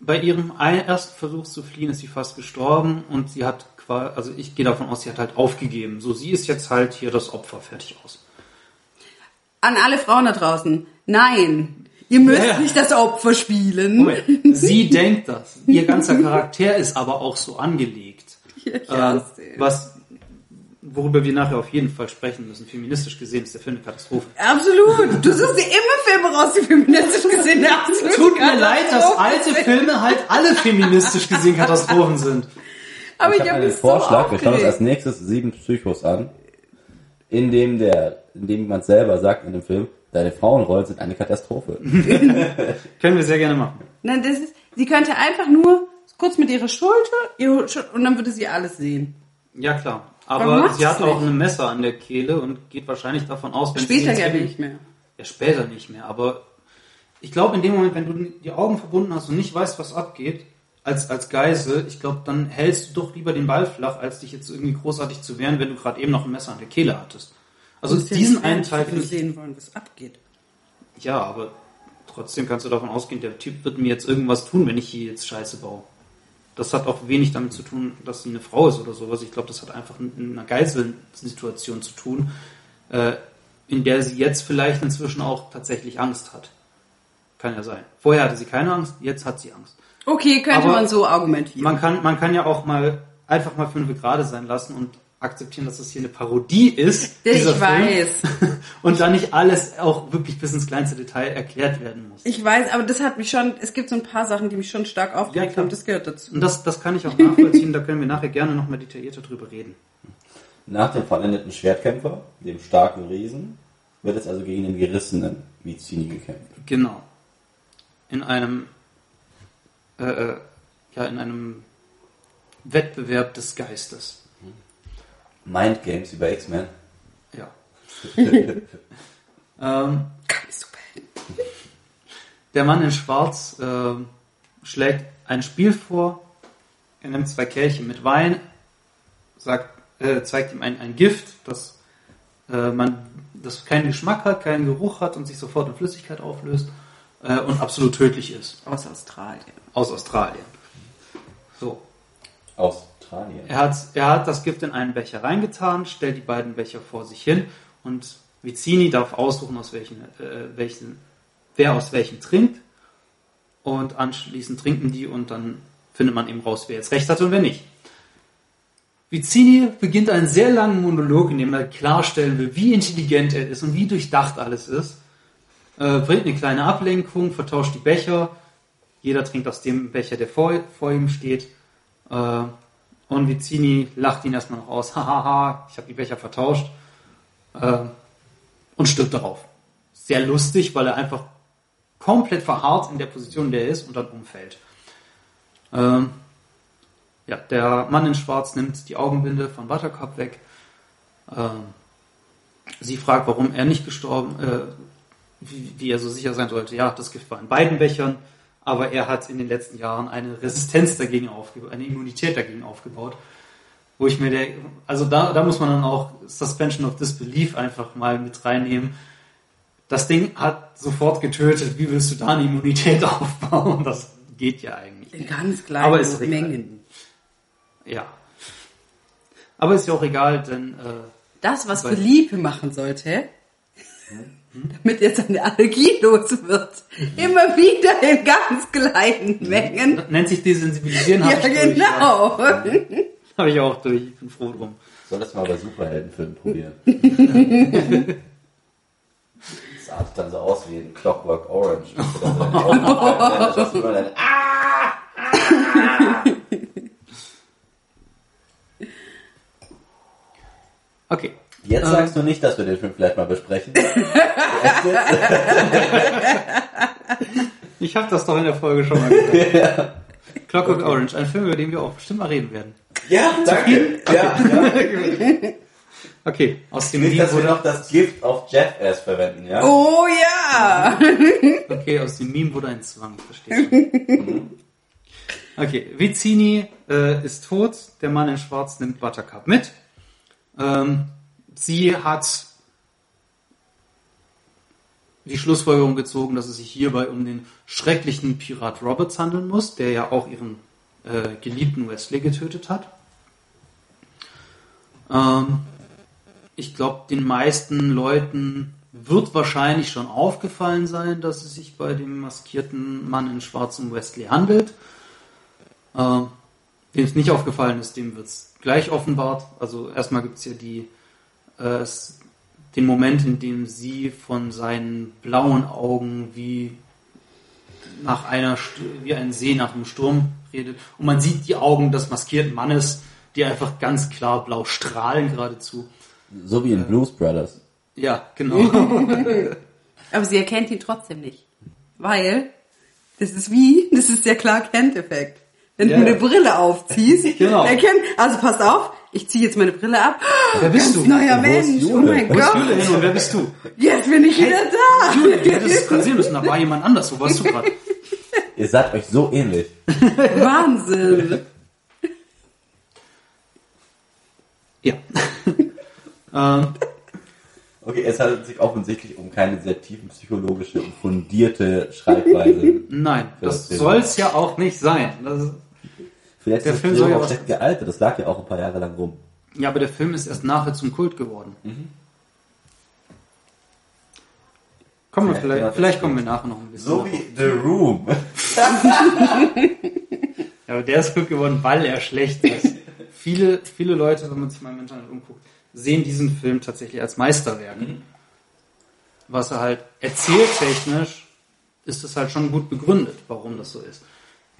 bei ihrem ersten Versuch zu fliehen ist sie fast gestorben und sie hat also ich gehe davon aus, sie hat halt aufgegeben. So, sie ist jetzt halt hier das Opfer, fertig aus. An alle Frauen da draußen, nein, ihr müsst Ja, ja. nicht das Opfer spielen. Moment, sie denkt das. Ihr ganzer Charakter ist aber auch so angelegt. Hasse ihn. was, worüber wir nachher auf jeden Fall sprechen müssen. Feministisch gesehen ist der Film eine Katastrophe. Absolut. Du suchst dir immer Filme raus, die feministisch gesehen eine absolute Tut mir leid, dass alte sind. Filme halt alle feministisch gesehen Katastrophen sind. Aber ich ich, habe habe einen Vorschlag. so wir schauen uns als nächstes sieben Psychos an, in dem der, in dem man selber sagt in dem Film, deine Frauenrollen sind eine Katastrophe. Können wir sehr gerne machen. Nein, das ist, sie könnte einfach nur kurz mit ihrer Schulter ihre Schul- und dann würde sie alles sehen. Ja, klar. Aber sie hat auch ein Messer an der Kehle und geht wahrscheinlich davon aus, wenn Später sie ja nicht mehr. Ja, später nicht mehr. Aber ich glaube, in dem Moment, wenn du die Augen verbunden hast und nicht weißt, was abgeht, als, als Geisel, ich glaube, dann hältst du doch lieber den Ball flach, als dich jetzt irgendwie großartig zu wehren, wenn du gerade eben noch ein Messer an der Kehle hattest. Also diesen einen Teil finde ich sehen wollen, was abgeht. Ja, aber trotzdem kannst du davon ausgehen, der Typ wird mir jetzt irgendwas tun, wenn ich hier jetzt Scheiße baue. Das hat auch wenig damit zu tun, dass sie eine Frau ist oder sowas. Ich glaube, das hat einfach mit einer Geiselsituation zu tun, äh, in der sie jetzt vielleicht inzwischen auch tatsächlich Angst hat. Kann ja sein. Vorher hatte sie keine Angst, jetzt hat sie Angst. Okay, könnte Aber man so argumentieren. Man kann, man kann ja auch mal einfach mal fünf gerade sein lassen und akzeptieren, dass das hier eine Parodie ist. ich Film. weiß. Und da nicht alles auch wirklich bis ins kleinste Detail erklärt werden muss. Ich weiß, aber das hat mich schon, es gibt so ein paar Sachen, die mich schon stark aufgeregt klar. haben, das gehört dazu. Und das, das kann ich auch nachvollziehen, da können wir nachher gerne nochmal detaillierter drüber reden. Nach dem vollendeten Schwertkämpfer, dem starken Riesen, wird es also gegen den gerissenen Vizini gekämpft. Genau. In einem, äh, äh, ja, in einem Wettbewerb des Geistes. Mind Games über X-Men. Ja. ähm, der Mann in Schwarz ähm, schlägt ein Spiel vor. Er nimmt zwei Kelche mit Wein, sagt, äh, zeigt ihm ein, ein Gift, das äh, man, das keinen Geschmack hat, keinen Geruch hat und sich sofort in Flüssigkeit auflöst äh, und absolut tödlich ist. Aus Australien. Aus Australien. So. Australien. Er hat, er hat das Gift in einen Becher reingetan, stellt die beiden Becher vor sich hin und Vicini darf aussuchen, aus welchen, äh, welchen, wer aus welchen trinkt. Und anschließend trinken die und dann findet man eben raus, wer jetzt recht hat und wer nicht. Vicini beginnt einen sehr langen Monolog, in dem er klarstellen will, wie intelligent er ist und wie durchdacht alles ist. Äh, bringt eine kleine Ablenkung, vertauscht die Becher. Jeder trinkt aus dem Becher, der vor, vor ihm steht. Äh, und Vicini lacht ihn erstmal noch aus. Hahaha, ich habe die Becher vertauscht. Äh, und stirbt darauf. Sehr lustig, weil er einfach komplett verharrt in der Position, in der er ist und dann umfällt. Ähm, ja, der Mann in Schwarz nimmt die Augenbinde von Buttercup weg. Ähm, sie fragt, warum er nicht gestorben, äh, wie, wie er so sicher sein sollte. Ja, das Gift war in beiden Bechern, aber er hat in den letzten Jahren eine Resistenz dagegen aufgebaut, eine Immunität dagegen aufgebaut. Wo ich mir der, also da, da muss man dann auch Suspension of Disbelief einfach mal mit reinnehmen. Das Ding hat sofort getötet. Wie willst du da eine Immunität aufbauen? Das geht ja eigentlich. In ganz kleinen Aber ist egal. Mengen. Ja. Aber ist ja auch egal, denn äh, Das, was Philippe machen sollte, damit jetzt seine Allergie los wird. Immer wieder in ganz kleinen Mengen. nennt sich desensibilisieren. hab Ja, ich durch, genau. Habe ich auch durch. Ich bin froh drum. Soll das mal bei Superheldenfilmen probieren. Das artet dann so aus wie ein Clockwork Orange. Das ist dann dann, ah! Okay. Jetzt Ähm. sagst du nicht, dass wir den Film vielleicht mal besprechen. Ich habe das doch in der Folge schon mal gesagt. Clockwork Orange, ein Film, über den wir auch bestimmt mal reden werden. ja, danke. Ja, ja. Okay, aus dem Nicht, Meme dass wir wurde, noch das Gift auf Jackass verwenden, ja? Oh ja! okay, aus dem Meme wurde ein Zwang, verstehe schon. Okay, Vicini äh, ist tot, der Mann in Schwarz nimmt Buttercup mit. Ähm, sie hat die Schlussfolgerung gezogen, dass es sich hierbei um den schrecklichen Pirat Roberts handeln muss, der ja auch ihren äh, geliebten Wesley getötet hat. Ähm, ich glaube, den meisten Leuten wird wahrscheinlich schon aufgefallen sein, dass es sich bei dem maskierten Mann in schwarzem Wesley handelt. Ähm, Wem es nicht aufgefallen ist, dem wird es gleich offenbart. Also erstmal gibt es ja die, äh, den Moment, in dem sie von seinen blauen Augen wie nach einer St- wie ein See nach einem Sturm redet. Und man sieht die Augen des maskierten Mannes, die einfach ganz klar blau strahlen geradezu. So wie in Blues Brothers. Ja, genau. Aber sie erkennt ihn trotzdem nicht. Weil, das ist wie, das ist der Clark Kent-Effekt. Wenn Ja. du eine Brille aufziehst, Genau. erkennt, also pass auf, ich ziehe jetzt meine Brille ab. Wer bist Ganz du? neuer ist Mensch, oh Jule? mein Wo ist Gott. Jule hin und wer bist du? Jetzt bin ich wieder da. Jule, du hättest es gerade sehen müssen, da war jemand anders. Wo warst du gerade? Ihr seid euch so ähnlich. Wahnsinn. Ja. ähm, Okay, es handelt sich offensichtlich um keine sehr tiefen psychologische und fundierte Schreibweise. nein, das soll es ja auch nicht sein. Das ist, Vielleicht Der ist Film soll ja auch schlecht gealtert. Das lag ja auch ein paar Jahre lang rum. ja, aber der Film ist erst nachher zum Kult geworden. Kommen wir Vielleicht vielleicht, kommen wir nachher noch ein bisschen. So drauf. wie The Room. Ja, aber der ist gut geworden, weil er schlecht ist. viele, viele Leute, wenn man sich mal im Internet umguckt, sehen diesen Film tatsächlich als Meisterwerk. Was er halt erzähltechnisch ist es halt schon gut begründet, warum das so ist.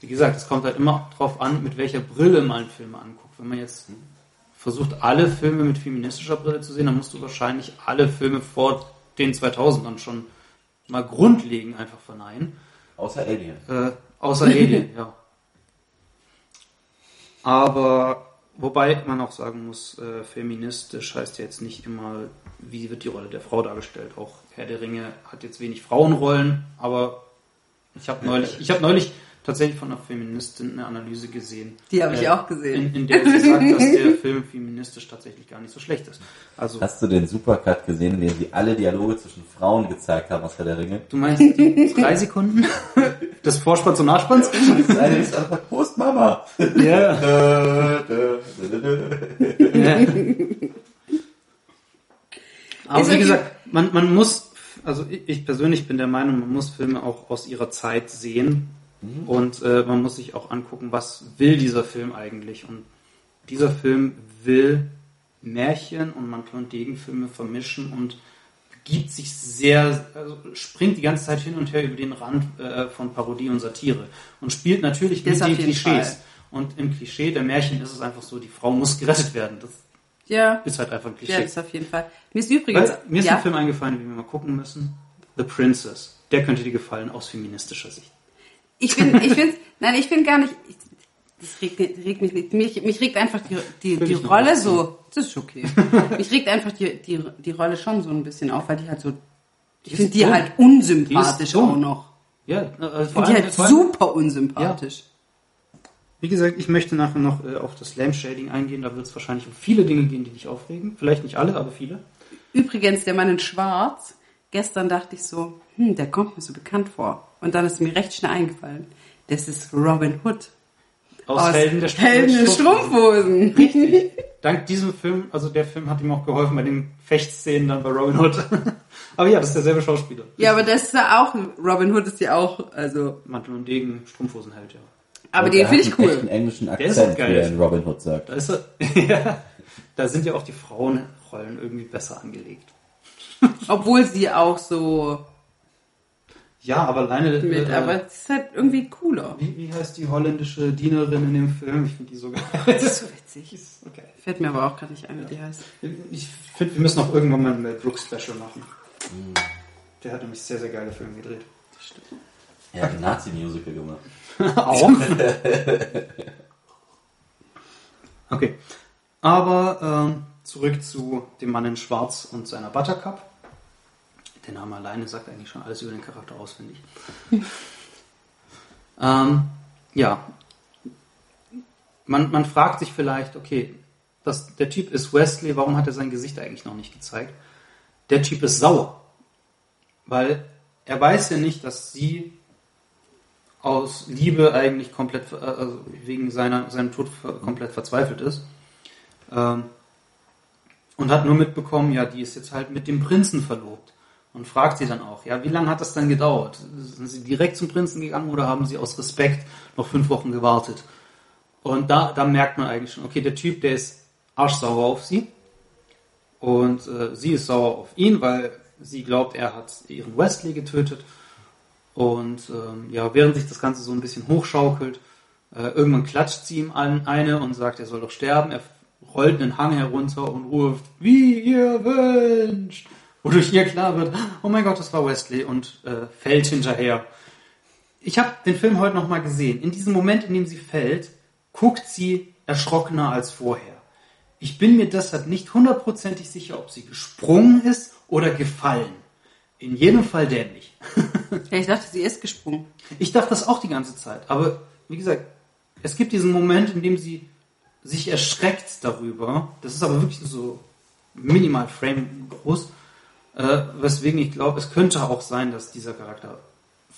Wie gesagt, es kommt halt immer drauf an, mit welcher Brille man Filme anguckt. Wenn man jetzt versucht, alle Filme mit feministischer Brille zu sehen, dann musst du wahrscheinlich alle Filme vor den 2000ern schon mal grundlegend einfach verneinen. Außer Alien. Äh, außer Alien, ja. Aber wobei man auch sagen muss, äh, feministisch heißt ja jetzt nicht immer, wie wird die Rolle der Frau dargestellt. Auch Herr der Ringe hat jetzt wenig Frauenrollen, aber ich habe neulich, ich habe neulich tatsächlich von einer Feministin eine Analyse gesehen. Die habe ich äh, auch gesehen. In, in der sie sagt, dass der Film feministisch tatsächlich gar nicht so schlecht ist. Also Hast du den Supercut gesehen, in dem sie alle Dialoge zwischen Frauen gezeigt haben aus Herr der Ringe? du meinst die drei Sekunden des Vorspanns und Nachspanns? Das eine ist einfach Prost, Mama. Ja. Ja. Aber Ist wie gesagt, man, man muss, also ich ich persönlich bin der Meinung, man muss Filme auch aus ihrer Zeit sehen und äh, man muss sich auch angucken, was will dieser Film eigentlich. Und dieser Film will Märchen und Mantel und Degenfilme vermischen und gibt sich sehr, also springt die ganze Zeit hin und her über den Rand äh, von Parodie und Satire und spielt natürlich mit den Klischees. Fall. Und im Klischee der Märchen ist es einfach so, die Frau muss gerettet werden. Das Ja, ist halt einfach ein Klischee. ja, das auf jeden Fall. Mir ist übrigens, Weil, mir ist ja, ein Film eingefallen, den wir mal gucken müssen. The Princess. Der könnte dir gefallen aus feministischer Sicht. Ich bin, ich bin, nein, ich bin gar nicht, ich, das regt, regt mich nicht, mich, mich regt einfach die, die, die Rolle so, das ist okay. mich regt einfach die, die, die Rolle schon so ein bisschen auf, weil die halt so, ich finde die dumm. halt unsympathisch Die auch noch. Ja, äh, Ich vor finde die halt super unsympathisch. wie gesagt, ich möchte nachher noch äh, auf das Lamb-Shading eingehen. Da wird es wahrscheinlich um viele Dinge gehen, die dich aufregen. Vielleicht nicht alle, aber viele. Übrigens, der Mann in Schwarz, gestern dachte ich so, hm, der kommt mir so bekannt vor. Und dann ist mir recht schnell eingefallen, das ist Robin Hood. Aus, Helden der Helden der Strumpfhosen. Richtig. Dank diesem Film, also der Film hat ihm auch geholfen bei den Fechtszenen dann bei Robin Hood. aber ja, das ist derselbe Schauspieler. Ja, aber das ist ja auch, Robin Hood ist ja auch, also, Mantel und Degen, Strumpfhosenheld, ja. aber Und den finde ich einen cool. englischen Der ist auch Akzent, wie geil. er in Robin Hood sagt. Da ist er, ja, da sind ja auch die Frauenrollen irgendwie besser angelegt. Obwohl sie auch so Ja, aber alleine. mit, äh, aber es ist halt irgendwie cooler. Wie, wie heißt die holländische Dienerin in dem Film? Ich finde die so geil. Das ist so witzig. Okay. Fällt mir aber auch gerade nicht ein, wie die heißt. Ich finde, wir müssen auch irgendwann mal ein Mel Brooks Special machen. Der hat nämlich sehr, sehr geile Filme gedreht. Er hat ein Nazi-Musical gemacht. Auch. okay. Aber ähm, zurück zu dem Mann in Schwarz und seiner Buttercup. Der Name alleine sagt eigentlich schon alles über den Charakter aus, finde ich. ähm, ja. Man, man fragt sich vielleicht, okay, das, der Typ ist Wesley, warum hat er sein Gesicht eigentlich noch nicht gezeigt? Der Typ ist sauer. Weil er weiß ja nicht, dass sie aus Liebe eigentlich komplett, äh, also wegen seiner, seinem Tod komplett verzweifelt ist. Ähm, und hat nur mitbekommen, ja, die ist jetzt halt mit dem Prinzen verlobt. Und fragt sie dann auch, ja, wie lange hat das dann gedauert? Sind sie direkt zum Prinzen gegangen oder haben sie aus Respekt noch fünf Wochen gewartet? Und da, da merkt man eigentlich schon, okay, der Typ, der ist arschsauer auf sie. Und äh, sie ist sauer auf ihn, weil sie glaubt, er hat ihren Wesley getötet. Und ähm, ja, während sich das Ganze so ein bisschen hochschaukelt, äh, irgendwann klatscht sie ihm an eine und sagt, er soll doch sterben. Er rollt einen Hang herunter und ruft, wie ihr wünscht. Wodurch ihr klar wird, oh mein Gott, das war Wesley und äh, fällt hinterher. Ich habe den Film heute nochmal gesehen. In diesem Moment, in dem sie fällt, guckt sie erschrockener als vorher. Ich bin mir deshalb nicht hundertprozentig sicher, ob sie gesprungen ist oder gefallen. In jedem Fall dämlich. Ja, ich dachte, sie ist gesprungen. Ich dachte das auch die ganze Zeit. Aber wie gesagt, es gibt diesen Moment, in dem sie sich erschreckt darüber. Das ist aber wirklich so minimal Frame groß. Äh, weswegen ich glaube, es könnte auch sein, dass dieser Charakter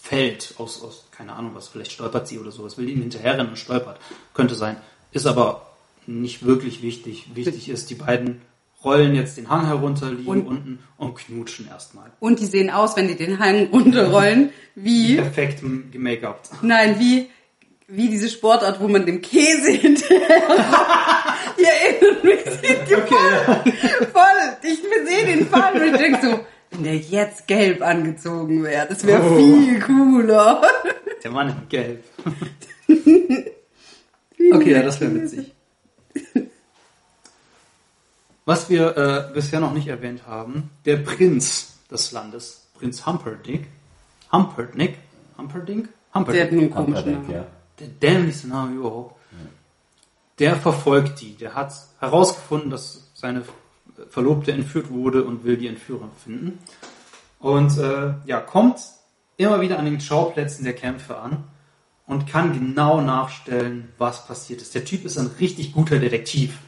fällt aus, aus, keine Ahnung was, vielleicht stolpert sie oder sowas, will ihm hinterherrennen und stolpert. Könnte sein. Ist aber nicht wirklich wichtig. Wichtig ist, die beiden rollen jetzt den Hang herunter, liegen Und- unten und knutschen erstmal. Und die sehen aus, wenn die den Hang runterrollen, wie, Perfekt gemake-upt. nein, wie, wie diese Sportart, wo man dem Käse hinterher. Ihr erinnert mich die voll, voll. Ich sehe den Fall und ich denke so, wenn der jetzt gelb angezogen wäre, das wäre Oh. viel cooler. Der Mann in Gelb. okay, ja, das wäre witzig. Was wir äh, bisher noch nicht erwähnt haben, der Prinz des Landes, Prinz Humperdinck, Humperdinck, Humperdinck, Der hat Humperdinck, nur einen komischen Humperdinck, Namen. ja. der dämlichste Name überhaupt. Der verfolgt die. Der hat herausgefunden, dass seine Verlobte entführt wurde und will die Entführer finden. Und äh, ja, kommt immer wieder an den Schauplätzen der Kämpfe an und kann genau nachstellen, was passiert ist. Der Typ ist ein richtig guter Detektiv.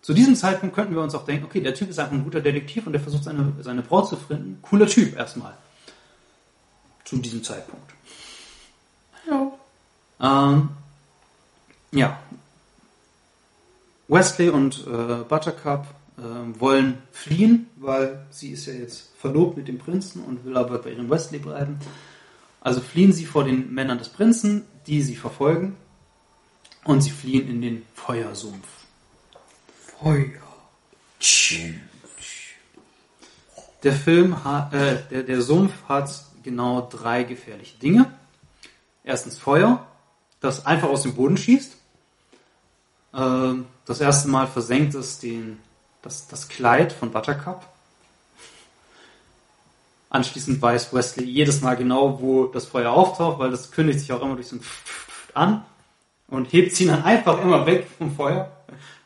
Zu diesem Zeitpunkt könnten wir uns auch denken, okay, der Typ ist einfach ein guter Detektiv und der versucht seine, seine Braut zu finden. Cooler Typ erstmal. Zu diesem Zeitpunkt. Ja. Ähm, ja. Wesley und äh, Buttercup äh, wollen fliehen, weil sie ist ja jetzt verlobt mit dem Prinzen und will aber bei ihrem Wesley bleiben. Also fliehen sie vor den Männern des Prinzen, die sie verfolgen. Und sie fliehen in den Feuersumpf. Feuer. Der Film hat, äh, der, der Sumpf hat genau drei gefährliche Dinge. Erstens Feuer, das einfach aus dem Boden schießt. Ähm, das erste Mal versenkt es den, das, das Kleid von Buttercup. Anschließend weiß Wesley jedes Mal genau, wo das Feuer auftaucht, weil das kündigt sich auch immer durch so ein an und hebt sie dann einfach immer weg vom Feuer,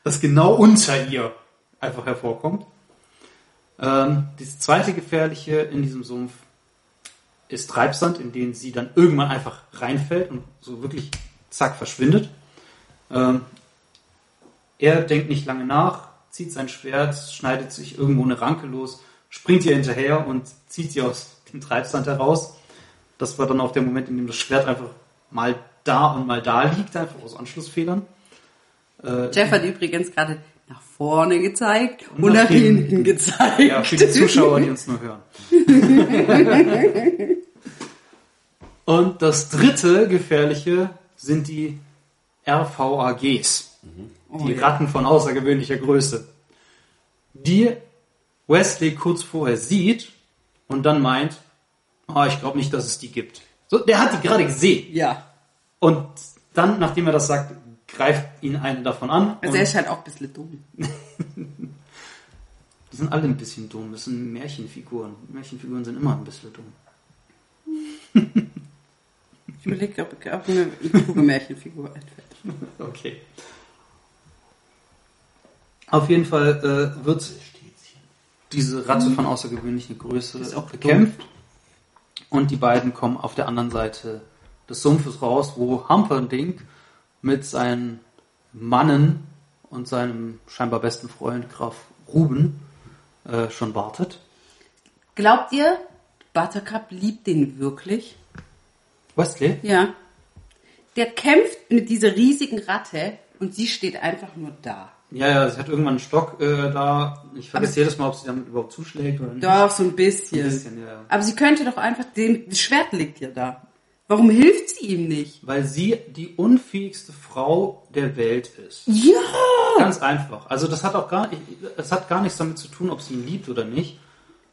das genau unter ihr einfach hervorkommt. Ähm, das zweite gefährliche in diesem Sumpf ist Treibsand, in den sie dann irgendwann einfach reinfällt und so wirklich zack verschwindet. Ähm, er denkt nicht lange nach, zieht sein Schwert, schneidet sich irgendwo eine Ranke los, springt ihr hinterher und zieht sie aus dem Treibsand heraus. Das war dann auch der Moment, in dem das Schwert einfach mal da und mal da liegt, einfach aus Anschlussfehlern. Äh, Jeff hat übrigens gerade nach vorne gezeigt und, und nach, nach hinten, hinten gezeigt. Ja, für die Zuschauer, die uns nur hören. und das dritte gefährliche sind die RVAGs, mhm. Die oh, Ratten ja. von außergewöhnlicher Größe, die Wesley kurz vorher sieht und dann meint, oh, ich glaube nicht, dass es die gibt. So, der hat die gerade gesehen. Ja. Und dann, nachdem er das sagt, greift ihn eine davon an. Also er ist halt auch ein bisschen dumm. die sind alle ein bisschen dumm. Das sind Märchenfiguren. Märchenfiguren sind immer ein bisschen dumm. ich überlege, ob, ob eine kluge Märchenfigur einfällt. Okay. Auf jeden Fall äh, wird diese Ratte von außergewöhnlicher Größe bekämpft. Und die beiden kommen auf der anderen Seite des Sumpfes raus, wo Humperdinck mit seinen Mannen und seinem scheinbar besten Freund Graf Ruben äh, schon wartet. Glaubt ihr, Buttercup liebt den wirklich? Wesley? Ja. Der kämpft mit dieser riesigen Ratte und sie steht einfach nur da. Ja, ja, sie hat irgendwann einen Stock äh, da. Ich vergesse jedes Mal, ob sie damit überhaupt zuschlägt oder nicht. Doch, so ein bisschen. Ein bisschen ja. Aber sie könnte doch einfach, dem, das Schwert liegt ja da. Warum hilft sie ihm nicht? Weil sie die unfähigste Frau der Welt ist. Ja! Ganz einfach. Also das hat auch gar es hat gar nichts damit zu tun, ob sie ihn liebt oder nicht.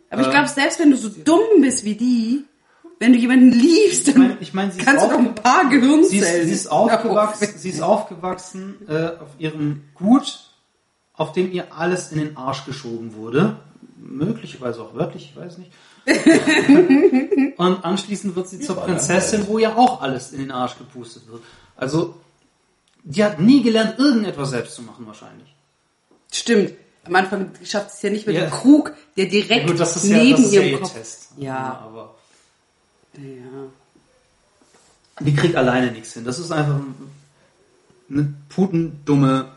Aber ich glaube, selbst wenn du so dumm bist wie die, wenn du jemanden liebst, dann ich mein, ich mein, sie kannst du doch ein paar Gehirnzellen. Sie ist, sie ist aufgewachsen, sie ist aufgewachsen äh, auf ihrem Gut, auf dem ihr alles in den Arsch geschoben wurde. Möglicherweise auch wörtlich, ich weiß nicht. und anschließend wird sie zur Prinzessin, wo ja auch alles in den Arsch gepustet wird. Also, die hat nie gelernt, irgendetwas selbst zu machen, wahrscheinlich. Stimmt. Am Anfang schafft sie es ja nicht mit ja. dem Krug, der direkt ja, gut, neben ja, ihrem Kopf. Test. Ja. aber. Ja. Die kriegt alleine nichts hin. Das ist einfach eine putendumme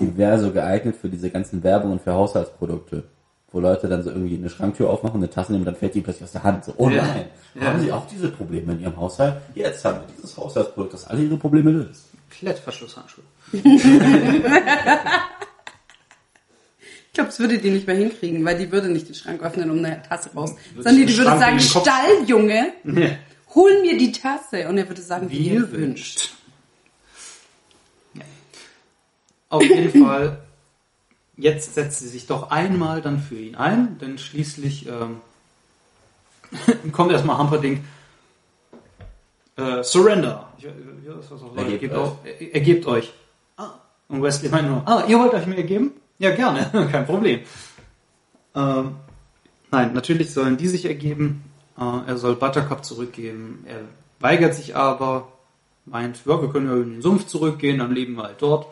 Die wäre so geeignet für diese ganzen Werbungen für Haushaltsprodukte wo Leute dann so irgendwie eine Schranktür aufmachen, eine Tasse nehmen und dann fällt die plötzlich aus der Hand. So, oh ja. nein, ja. haben Sie auch diese Probleme in Ihrem Haushalt? Jetzt haben wir dieses Haushaltsprodukt, das alle Ihre Probleme löst. Klettverschlusshandschuhe. ich glaube, das würde die nicht mehr hinkriegen, weil die würde nicht den Schrank öffnen um eine Tasse raus. Sondern die, die würde sagen, Stalljunge, ja. hol mir die Tasse. Und er würde sagen, wie, wie ihr wünscht. Auf jeden Fall jetzt setzt sie sich doch einmal dann für ihn ein, denn schließlich ähm, kommt erstmal Humperdinck äh, Surrender. Ich, ergebt, euch. ergebt euch. Ah. Und Wesley meint nur, ah, ihr wollt euch mir ergeben? Ja, gerne, kein Problem. Ähm, nein, natürlich sollen die sich ergeben. Äh, er soll Buttercup zurückgeben. Er weigert sich aber, meint, ja, wir können ja in den Sumpf zurückgehen, dann leben wir halt dort.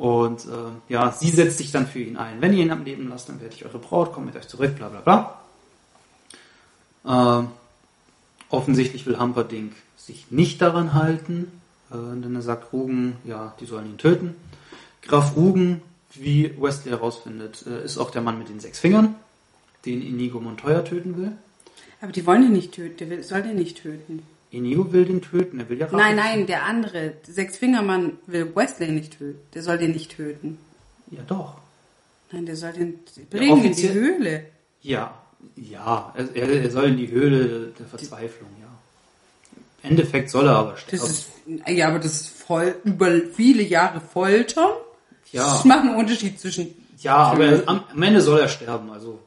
Und äh, ja, sie setzt sich dann für ihn ein. Wenn ihr ihn am Leben lasst, dann werde ich eure Braut, kommt mit euch zurück, bla bla bla. Äh, offensichtlich will Humperdinck sich nicht daran halten, äh, denn er sagt Rugen, ja, die sollen ihn töten. Graf Rugen, wie Wesley herausfindet, äh, ist auch der Mann mit den sechs Fingern, den Inigo Montoya töten will. Aber die wollen ihn nicht töten, der soll den nicht töten. Inigo will den töten, er will ja Rache Nein, nein, der andere, der Sechsfingermann will Wesley nicht töten. Der soll den nicht töten. Ja, doch. Nein, der soll den bringen in die Höhle. Ja, ja, er, er soll in die Höhle der Verzweiflung, ja. Im Endeffekt soll er aber sterben. Das ist, ja, aber das ist voll, über viele Jahre Foltern. Ja. Das macht einen Unterschied zwischen, ja, aber er, am, am Ende soll er sterben, also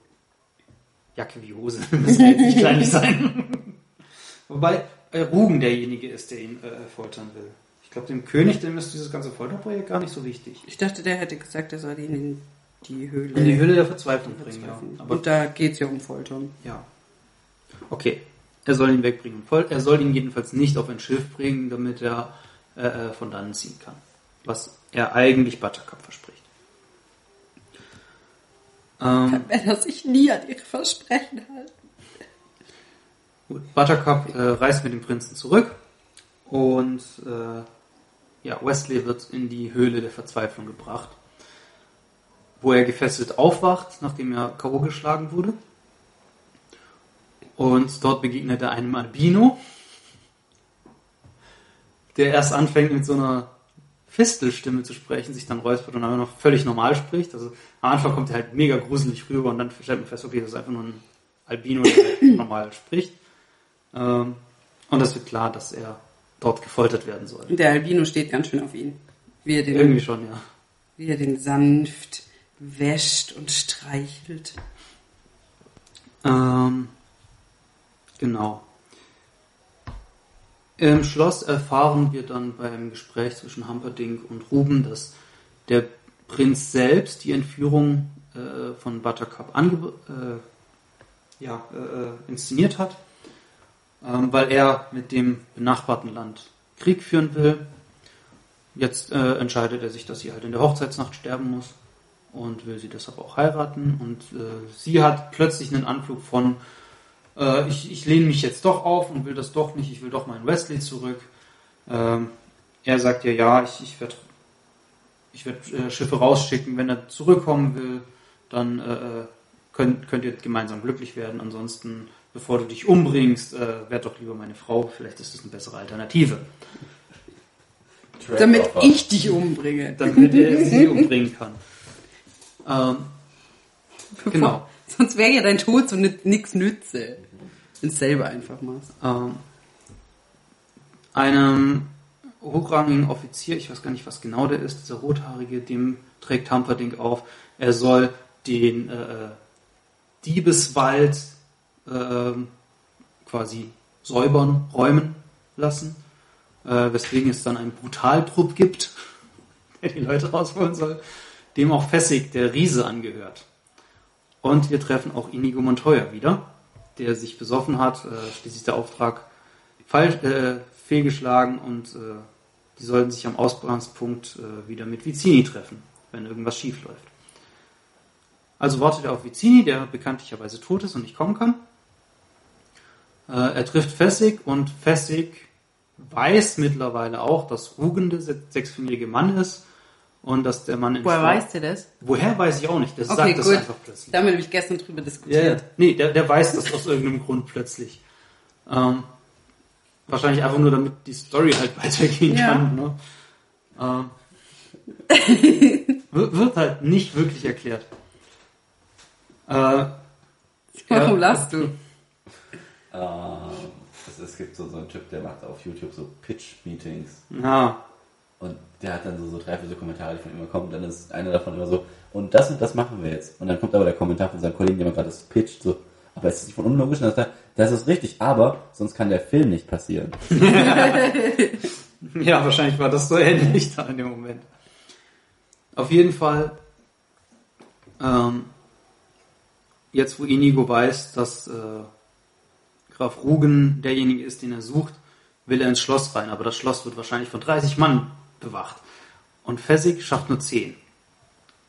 Jacke wie Hose. Das kann jetzt nicht kleinlich sein. Wobei äh, Rugen derjenige ist, der ihn äh, foltern will. Ich glaube, dem König, dem ist dieses ganze Folterprojekt gar nicht so wichtig. ich dachte, der hätte gesagt, er soll ihn in die Höhle. In die Höhle der Verzweiflung bringen, ja. Aber Und da geht's ja um Foltern. Ja. Okay. Er soll ihn wegbringen. Er soll ihn jedenfalls nicht auf ein Schiff bringen, damit er äh, äh, von dannen ziehen kann. Was er eigentlich Buttercup verspricht. Ähm, Wenn er sich nie an ihre Versprechen hält. Buttercup äh, reist mit dem Prinzen zurück und äh, ja, Wesley wird in die Höhle der Verzweiflung gebracht, wo er gefesselt aufwacht, nachdem er K.O. geschlagen wurde. Und dort begegnet er einem Albino, der erst anfängt mit so einer Fistelstimme zu sprechen, sich dann räuspert und dann noch völlig normal spricht. Also am Anfang kommt er halt mega gruselig rüber und dann stellt man fest, okay, das ist einfach nur ein Albino, der normal spricht. Ähm, und es wird klar, dass er dort gefoltert werden soll. Und der Albino steht ganz schön auf ihn. Wie er den, Irgendwie schon, ja. wie er den sanft wäscht und streichelt. Ähm, genau. Im Schloss erfahren wir dann beim Gespräch zwischen Humperdinck und Ruben, dass der Prinz selbst die Entführung äh, von Buttercup ange äh, ja, äh, äh, inszeniert hat, weil er mit dem benachbarten Land Krieg führen will. Jetzt äh, entscheidet er sich, dass sie halt in der Hochzeitsnacht sterben muss und will sie deshalb auch heiraten. Und äh, sie hat plötzlich einen Anflug von, äh, ich, ich lehne mich jetzt doch auf und will das doch nicht, ich will doch meinen Wesley zurück. Ähm, er sagt ihr, ja, ich, ich werde ich werd, äh, Schiffe rausschicken, wenn er zurückkommen will, dann äh, könnt, könnt ihr gemeinsam glücklich werden. Ansonsten, bevor du dich umbringst, äh, werd doch lieber meine Frau, vielleicht ist das eine bessere Alternative. Damit ich dich umbringe. Damit er sie umbringen kann. Ähm, genau. Sonst wäre ja dein Tod so nichts nütze. Wenn du selber einfach machst. ähm, einem hochrangigen Offizier, ich weiß gar nicht, was genau der ist, dieser rothaarige, dem trägt Humperdinck auf, er soll den äh, Diebeswald äh, quasi säubern, räumen lassen, äh, weswegen es dann einen Brutaltrupp gibt, der die Leute rausholen soll, dem auch Fessig, der Riese, angehört. Und wir treffen auch Inigo Montoya wieder, der sich besoffen hat, äh, schließlich der Auftrag falsch, äh, fehlgeschlagen und äh, die sollten sich am Ausgangspunkt äh, wieder mit Vicini treffen, wenn irgendwas schief läuft. Also wartet er auf Vicini, der bekanntlicherweise tot ist und nicht kommen kann. Äh, er trifft Fessig und Fessig weiß mittlerweile auch, dass Rugen der se- sechsfingerige Mann ist und dass der Mann in Woher weißt du das? Woher weiß ich auch nicht. Das Okay, sagt das gut. einfach plötzlich. Da haben wir nämlich gestern drüber diskutiert. Nee, der, der weiß das aus irgendeinem Grund plötzlich. Ähm, wahrscheinlich einfach nur, damit die Story halt weitergehen Ja. kann. Ne? Ähm, wird, wird halt nicht wirklich erklärt. Äh, Warum Ja. lachst du? Es, es gibt so, so einen Typ, der macht auf YouTube so Pitch-Meetings. ja, Und der hat dann so, so drei, vier so Kommentare, die von ihm kommen. Und dann ist einer davon immer so, und das und das machen wir jetzt. Und dann kommt aber der Kommentar von seinem Kollegen, der mir gerade das pitcht, so, aber ist das nicht von unlogisch? Und dann sagt das ist richtig, aber sonst kann der Film nicht passieren. ja, wahrscheinlich war das so ähnlich da in dem Moment. Auf jeden Fall, ähm, jetzt wo Inigo weiß, dass äh, Graf Rugen derjenige ist, den er sucht, will er ins Schloss rein. Aber das Schloss wird wahrscheinlich von 30 Mann bewacht. Und Fessig schafft nur 10.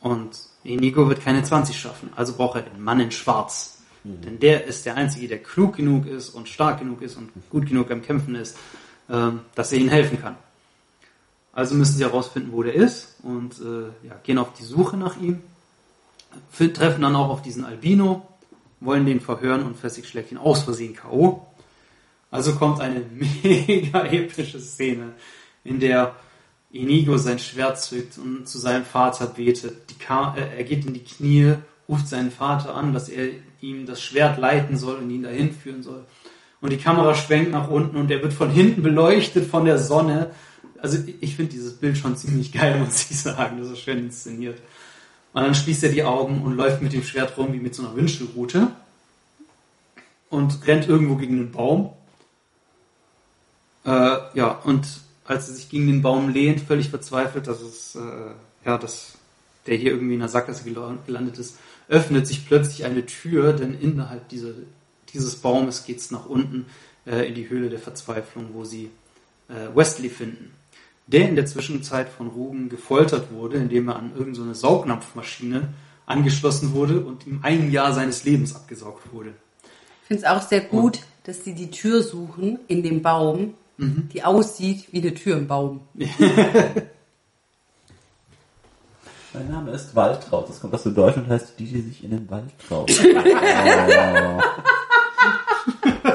Und Inigo wird keine 20 schaffen. Also braucht er den Mann in Schwarz. Denn der ist der Einzige, der klug genug ist und stark genug ist und gut genug am Kämpfen ist, ähm, dass er ihnen helfen kann. Also müssen sie herausfinden, wo der ist und äh, ja, gehen auf die Suche nach ihm. F- Treffen dann auch auf diesen Albino, wollen den verhören und Fessig schlägt ihn aus Versehen K.O. Also kommt eine mega epische Szene, in der Inigo sein Schwert zückt und zu seinem Vater betet. Äh, er geht in die Knie, ruft seinen Vater an, dass er ihm das Schwert leiten soll und ihn dahin führen soll. Und die Kamera schwenkt nach unten und er wird von hinten beleuchtet von der Sonne. Also ich finde dieses Bild schon ziemlich geil, muss ich sagen. Das ist schön inszeniert. Und dann schließt er die Augen und läuft mit dem Schwert rum wie mit so einer Wünschelrute und rennt irgendwo gegen den Baum. Äh, ja, und als er sich gegen den Baum lehnt, völlig verzweifelt, dass es, äh, ja, dass der hier irgendwie in der Sackgasse gelandet ist, öffnet sich plötzlich eine Tür, denn innerhalb dieser, dieses Baumes geht es nach unten äh, in die Höhle der Verzweiflung, wo sie äh, Wesley finden. Der in der Zwischenzeit von Rugen gefoltert wurde, indem er an irgendeine so Saugnapfmaschine angeschlossen wurde und ihm ein Jahr seines Lebens abgesaugt wurde. Ich finde es auch sehr gut, dass sie die Tür suchen in dem Baum, die aussieht wie eine Tür im Baum. Mein Name ist Waltraud. Das kommt aus dem Deutschen und heißt die, die sich in den Wald traut. Oh.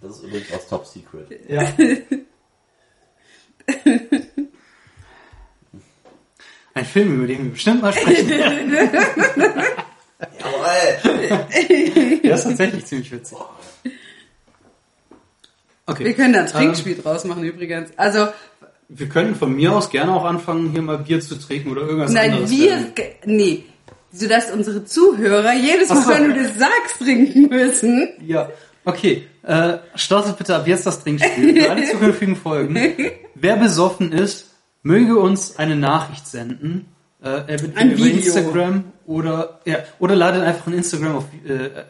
Das ist übrigens aus Top Secret. Ja. Ein Film, über den wir bestimmt mal sprechen. Jawohl! Der ist tatsächlich ziemlich witzig. Okay. Wir können da ein Trinkspiel draus machen übrigens. Also, Wir können von mir aus gerne auch anfangen, hier mal Bier zu trinken oder irgendwas nein, anderes. wir, nee, sodass unsere Zuhörer jedes Mal, so. wenn du das sagst, trinken müssen. Ja, okay. Äh, startet bitte ab jetzt das Trinkspiel für alle zukünftigen Folgen. Wer besoffen ist, möge uns eine Nachricht senden. Äh, er über Video. Instagram oder ja, oder ladet einfach ein Instagram auf äh, ladet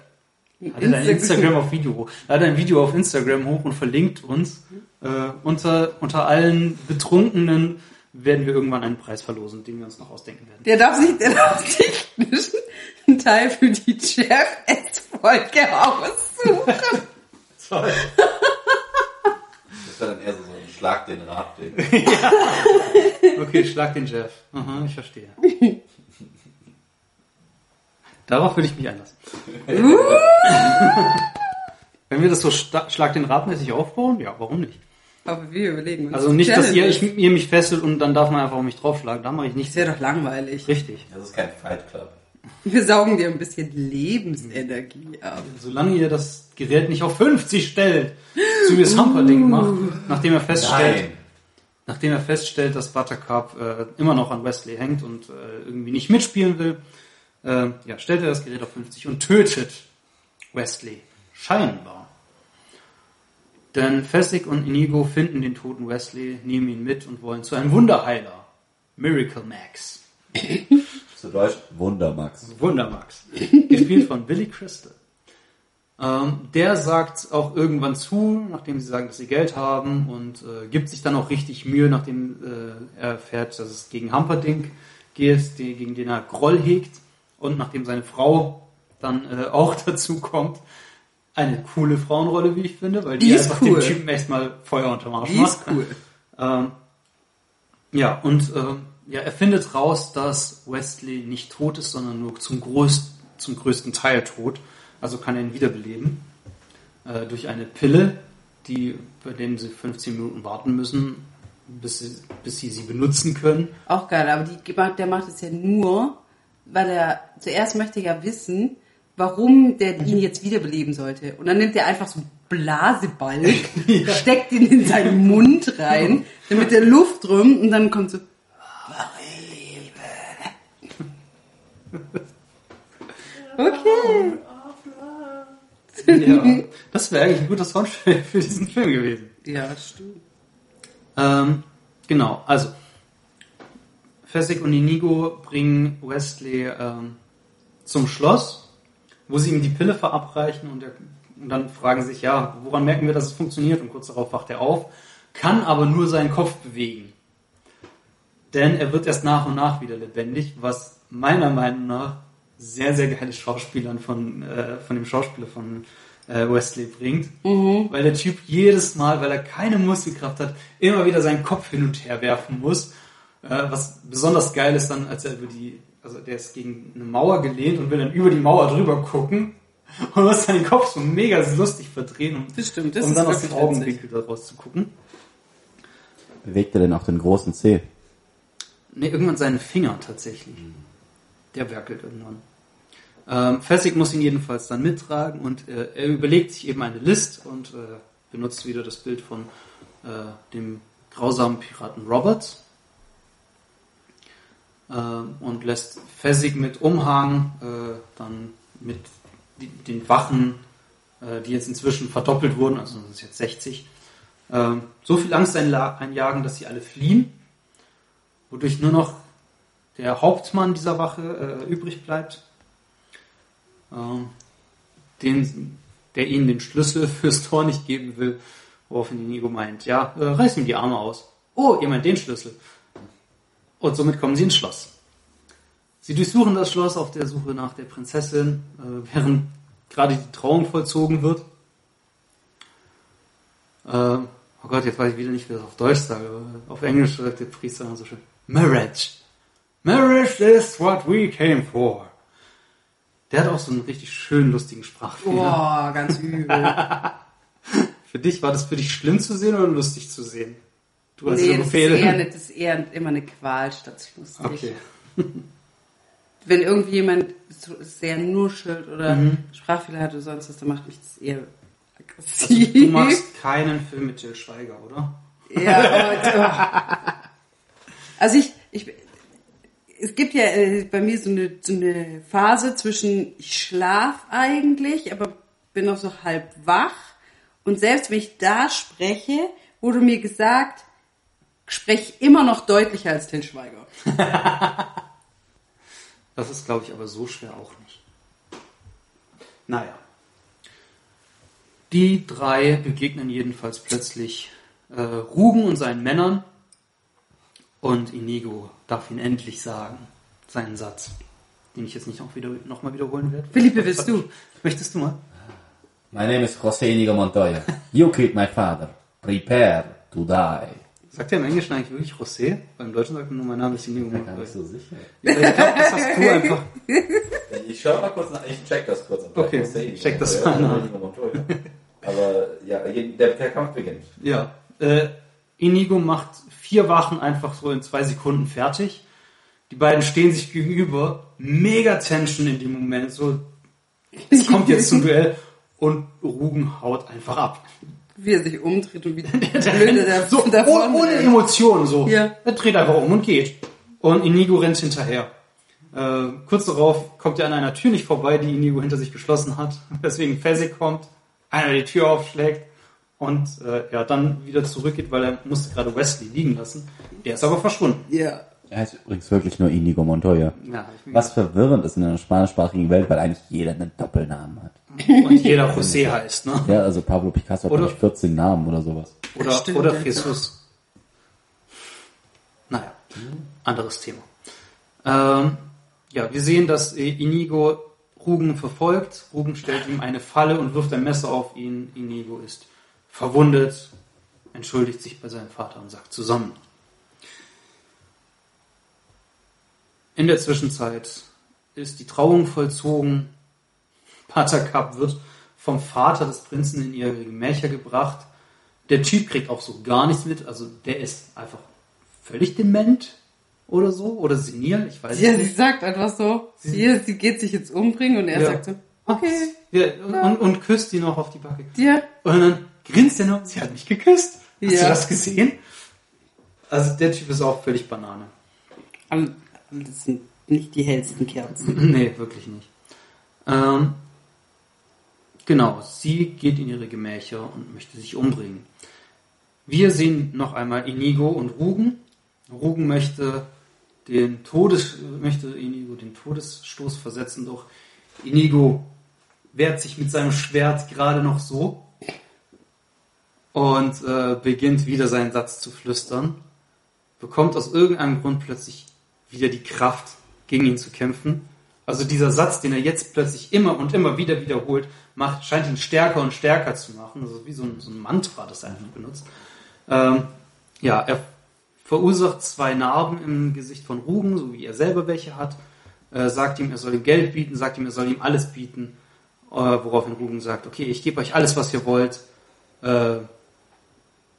ein Instagram. Instagram auf Video hoch. Ladet ein Video auf Instagram hoch und verlinkt uns. Äh, unter, unter allen Betrunkenen werden wir irgendwann einen Preis verlosen, den wir uns noch ausdenken werden. Der darf sich, der darf sich einen Teil für die Jeff-S-Folge aussuchen. Toll. Das wäre dann eher so ein Schlag den Rad-Ding. Okay, schlag den Jeff. Aha, ich verstehe. Darauf will ich mich einlassen. Wenn wir das so schlag den Radmäßig aufbauen, ja, warum nicht? Aber wir überlegen uns. Also nicht, dass ihr, ich, ihr mich fesselt und dann darf man einfach auf mich draufschlagen. Da mache ich Das nichts. wäre doch langweilig. Richtig. Das ist kein Fight Club. Wir saugen dir ein bisschen Lebensenergie ab. Solange ihr das Gerät nicht auf 50 stellt, so wie es Humperdinck macht, nachdem er feststellt, Nein. nachdem er feststellt, dass Buttercup äh, immer noch an Wesley hängt und äh, irgendwie nicht mitspielen will, äh, ja, stellt er das Gerät auf 50 und tötet Wesley. Scheinbar. Denn Fessig und Inigo finden den toten Wesley, nehmen ihn mit und wollen zu einem Wunderheiler. Miracle Max. Zu Deutsch Wundermax. Wundermax. Gespielt von Billy Crystal. Ähm, der sagt auch irgendwann zu, nachdem sie sagen, dass sie Geld haben und äh, gibt sich dann auch richtig Mühe, nachdem äh, er erfährt, dass es gegen Humperdinck geht, die, gegen den er Groll hegt und nachdem seine Frau dann äh, auch dazu kommt. Eine coole Frauenrolle, wie ich finde, weil die, Die einfach cool. dem Typen erstmal Feuer unterm Arsch Die macht. ist cool. Ähm, ja, und ähm, ja, er findet raus, dass Wesley nicht tot ist, sondern nur zum, größten, zum größten Teil tot. Also kann er ihn wiederbeleben. Äh, durch eine Pille, die, bei denen sie 15 Minuten warten müssen, bis sie, bis sie sie benutzen können. Auch geil, aber die, der macht es ja nur, weil er zuerst möchte ja wissen, warum der ihn jetzt wiederbeleben sollte. Und dann nimmt er einfach so einen Blasebalg, steckt ihn in seinen Mund rein, damit der Luft rum und dann kommt so, okay. Ja, das wäre eigentlich ein guter Soundtrack für diesen Film gewesen. Ja, stimmt. Ähm, genau, also Fessig und Inigo bringen Wesley ähm, zum Schloss, wo sie ihm die Pille verabreichen und, er, und dann fragen sich, ja, woran merken wir, dass es funktioniert? Und kurz darauf wacht er auf, kann aber nur seinen Kopf bewegen. Denn er wird erst nach und nach wieder lebendig, was meiner Meinung nach sehr, sehr geiles Schauspielern von, äh, von dem Schauspieler von äh, Wesley bringt. Weil der Typ jedes Mal, weil er keine Muskelkraft hat, immer wieder seinen Kopf hin und her werfen muss. Äh, was besonders geil ist dann, als er über die, also der ist gegen eine Mauer gelehnt und will dann über die Mauer drüber gucken und muss seinen Kopf so mega lustig verdrehen, um, Das stimmt, das um ist dann aus dem Augenwinkel daraus zu gucken. bewegt er denn auch den großen C? Ne, irgendwann seinen Finger tatsächlich. Der werkelt irgendwann. Ähm, Fessig muss ihn jedenfalls dann mittragen und äh, er überlegt sich eben eine List und äh, benutzt wieder das Bild von äh, dem grausamen Piraten Roberts und lässt Fessig mit Umhang äh, dann mit den Wachen, äh, die jetzt inzwischen verdoppelt wurden, also das ist jetzt 60, äh, so viel Angst einjagen, dass sie alle fliehen, wodurch nur noch der Hauptmann dieser Wache äh, übrig bleibt, ähm, den, der ihnen den Schlüssel fürs Tor nicht geben will, woraufhin Inigo meint, ja, äh, reiß ihm die Arme aus. Oh, ihr meint den Schlüssel. Und somit kommen sie ins Schloss. Sie durchsuchen das Schloss auf der Suche nach der Prinzessin, äh, während gerade die Trauung vollzogen wird. Äh, oh Gott, jetzt weiß ich wieder nicht, wie das auf Deutsch sage. aber Auf Englisch sagt der Priester dann so schön, Marriage. Marriage is what we came for. Der hat auch so einen richtig schönen, lustigen Sprachfehler. Boah, ganz übel. Für dich, war das für dich schlimm zu sehen oder lustig zu sehen? Du als nee, das ist, eher, das ist eher immer eine Qual statt lustig. Okay. Wenn irgendwie jemand sehr nuschelt oder Mhm. Sprachfehler hat oder sonst was, dann macht mich das eher Also, aggressiv. du magst keinen Film mit Jill Schweiger, oder? Ja, aber, also ich, ich, es gibt ja äh, bei mir so eine, so eine Phase zwischen, ich schlaf eigentlich, aber bin noch so halb wach. Und selbst wenn ich da spreche, wurde mir gesagt, sprech immer noch deutlicher als Till Schweiger. Das ist, glaube ich, aber so schwer auch nicht. Naja. Die drei begegnen jedenfalls plötzlich äh, Rugen und seinen Männern und Inigo darf ihn endlich sagen, seinen Satz, den ich jetzt nicht noch, wieder, noch mal wiederholen werde. Philippe, willst du? Möchtest du mal? My name is José Inigo Montoya. You killed my father. Prepare to die. Sagt er im Englischen eigentlich wirklich José? Beim Deutschen sagt er nur, mein Name ist Inigo Gar Montoya. nicht so sicher. Ja, Ich glaube, das hast du einfach. Ich schau mal kurz nach, ich check das kurz. Okay, José check das mal Montoya. Aber ja, der, der Kampf beginnt. Ja. Äh, Inigo macht vier Wachen einfach so in zwei Sekunden fertig. Die beiden stehen sich gegenüber. Mega Tension in dem Moment. So, es kommt jetzt zum Duell und Rugen haut einfach ab. Wie er sich umdreht und wie blöde der So, da oh, vorne ohne. Emotionen so. Ja. Er dreht einfach um und geht. Und Inigo rennt hinterher. Äh, kurz darauf kommt er an einer Tür nicht vorbei, die Inigo hinter sich geschlossen hat. Deswegen Fezzik kommt, einer die Tür aufschlägt und äh, ja, dann wieder zurückgeht, weil er musste gerade Wesley liegen lassen. Der ist aber verschwunden. Ja. Er heißt übrigens wirklich nur Inigo Montoya. Ja, Was verwirrend ist in einer spanischsprachigen Welt, weil eigentlich jeder einen Doppelnamen hat. Gedacht. Und jeder José heißt, ne? Ja, also Pablo Picasso hat Oder- glaube ich 14 Namen oder sowas. Oder, Stimmt, oder. Jesus. Naja, anderes Thema. Ähm, ja, wir sehen, dass Inigo Rugen verfolgt. Rugen stellt ihm eine Falle und wirft ein Messer auf ihn. Inigo ist verwundet, entschuldigt sich bei seinem Vater und sagt zusammen. In der Zwischenzeit ist die Trauung vollzogen. Pater Kapp wird vom Vater des Prinzen in ihre Gemächer gebracht. Der Typ kriegt auch so gar nichts mit. Also der ist einfach völlig dement oder so. Oder senil, ich weiß Ja, es sie nicht. sagt einfach so, sie, sie geht sich jetzt umbringen und er Ja. sagt so, okay, Ja, und, und, und küsst die noch auf die Backe. dir. Und dann grinst er noch, sie hat mich geküsst. Hast Ja. du das gesehen? Also der Typ ist auch völlig Banane. Aber das sind nicht die hellsten Kerzen. nee, wirklich nicht. Ähm, genau, sie geht in ihre Gemächer und möchte sich umbringen. Wir sehen noch einmal Inigo und Rugen. Rugen möchte den Todes, möchte Inigo den Todesstoß versetzen, doch Inigo wehrt sich mit seinem Schwert gerade noch so und äh, beginnt wieder seinen Satz zu flüstern, bekommt aus irgendeinem Grund plötzlich wieder die Kraft, gegen ihn zu kämpfen. Also dieser Satz, den er jetzt plötzlich immer und immer wieder wiederholt, macht, scheint ihn stärker und stärker zu machen. Also wie so ein, so ein Mantra, das er einfach benutzt. Ähm, ja, er verursacht zwei Narben im Gesicht von Rugen, so wie er selber welche hat. Äh, sagt ihm, er soll ihm Geld bieten, sagt ihm, er soll ihm alles bieten. Äh, woraufhin Rugen sagt, okay, ich gebe euch alles, was ihr wollt. Äh,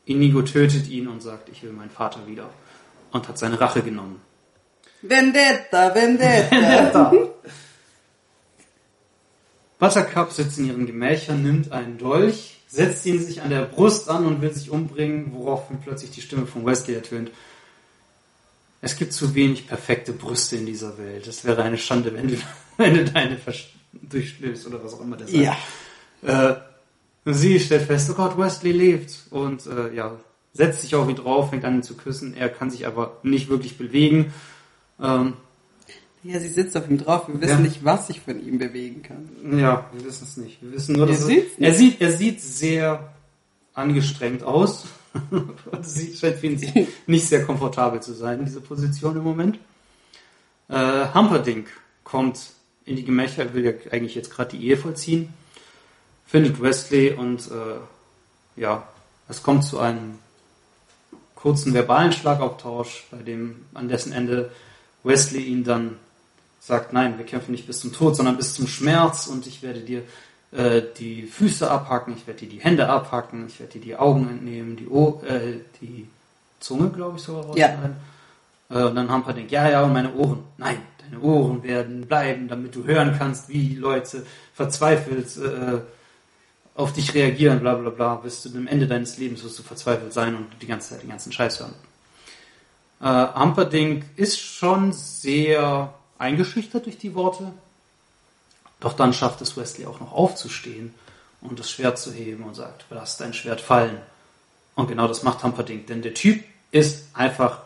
Inigo tötet ihn und sagt, ich will meinen Vater wieder. Und hat seine Rache genommen. Vendetta, Vendetta. Buttercup sitzt in ihren Gemächern, nimmt einen Dolch, setzt ihn sich an der Brust an und will sich umbringen, woraufhin plötzlich die Stimme von Wesley ertönt. Es gibt zu wenig perfekte Brüste in dieser Welt. Es wäre eine Schande, wenn du, wenn du deine durchstößt oder was auch immer das ja. Äh, sie stellt fest, oh Gott, Wesley lebt und äh, ja, setzt sich auf ihn drauf, fängt an ihn zu küssen. Er kann sich aber nicht wirklich bewegen. Ähm, ja, sie sitzt auf ihm drauf. Wir wissen Ja. nicht, was sich von ihm bewegen kann. Ja, wir wissen es nicht. Wir wissen nur, dass er, er sieht, er sieht sehr angestrengt aus. Und sie scheint für ihn nicht sehr komfortabel zu sein in dieser Position im Moment. Äh, Humperdinck kommt in die Gemächer, er will ja eigentlich jetzt gerade die Ehe vollziehen, findet Wesley und äh, ja, es kommt zu einem kurzen verbalen Schlagabtausch, bei dem an dessen Ende Wesley ihn dann sagt, nein, wir kämpfen nicht bis zum Tod, sondern bis zum Schmerz und ich werde dir äh, die Füße abhacken, ich werde dir die Hände abhacken, ich werde dir die Augen entnehmen, die, o äh, die Zunge, glaube ich, sogar Ja. rausschneiden. Äh, und dann Humperdinck, ja, ja, und meine Ohren. Nein, deine Ohren werden bleiben, damit du hören kannst, wie Leute verzweifelt äh, auf dich reagieren, bla bla bla. Bis zu dem Ende deines Lebens wirst du verzweifelt sein und die ganze Zeit den ganzen Scheiß hören. Äh, Humperdinck ist schon sehr eingeschüchtert durch die Worte. Doch dann schafft es Wesley auch noch aufzustehen und das Schwert zu heben und sagt, lass dein Schwert fallen. Und genau das macht Humperdinck, denn der Typ ist einfach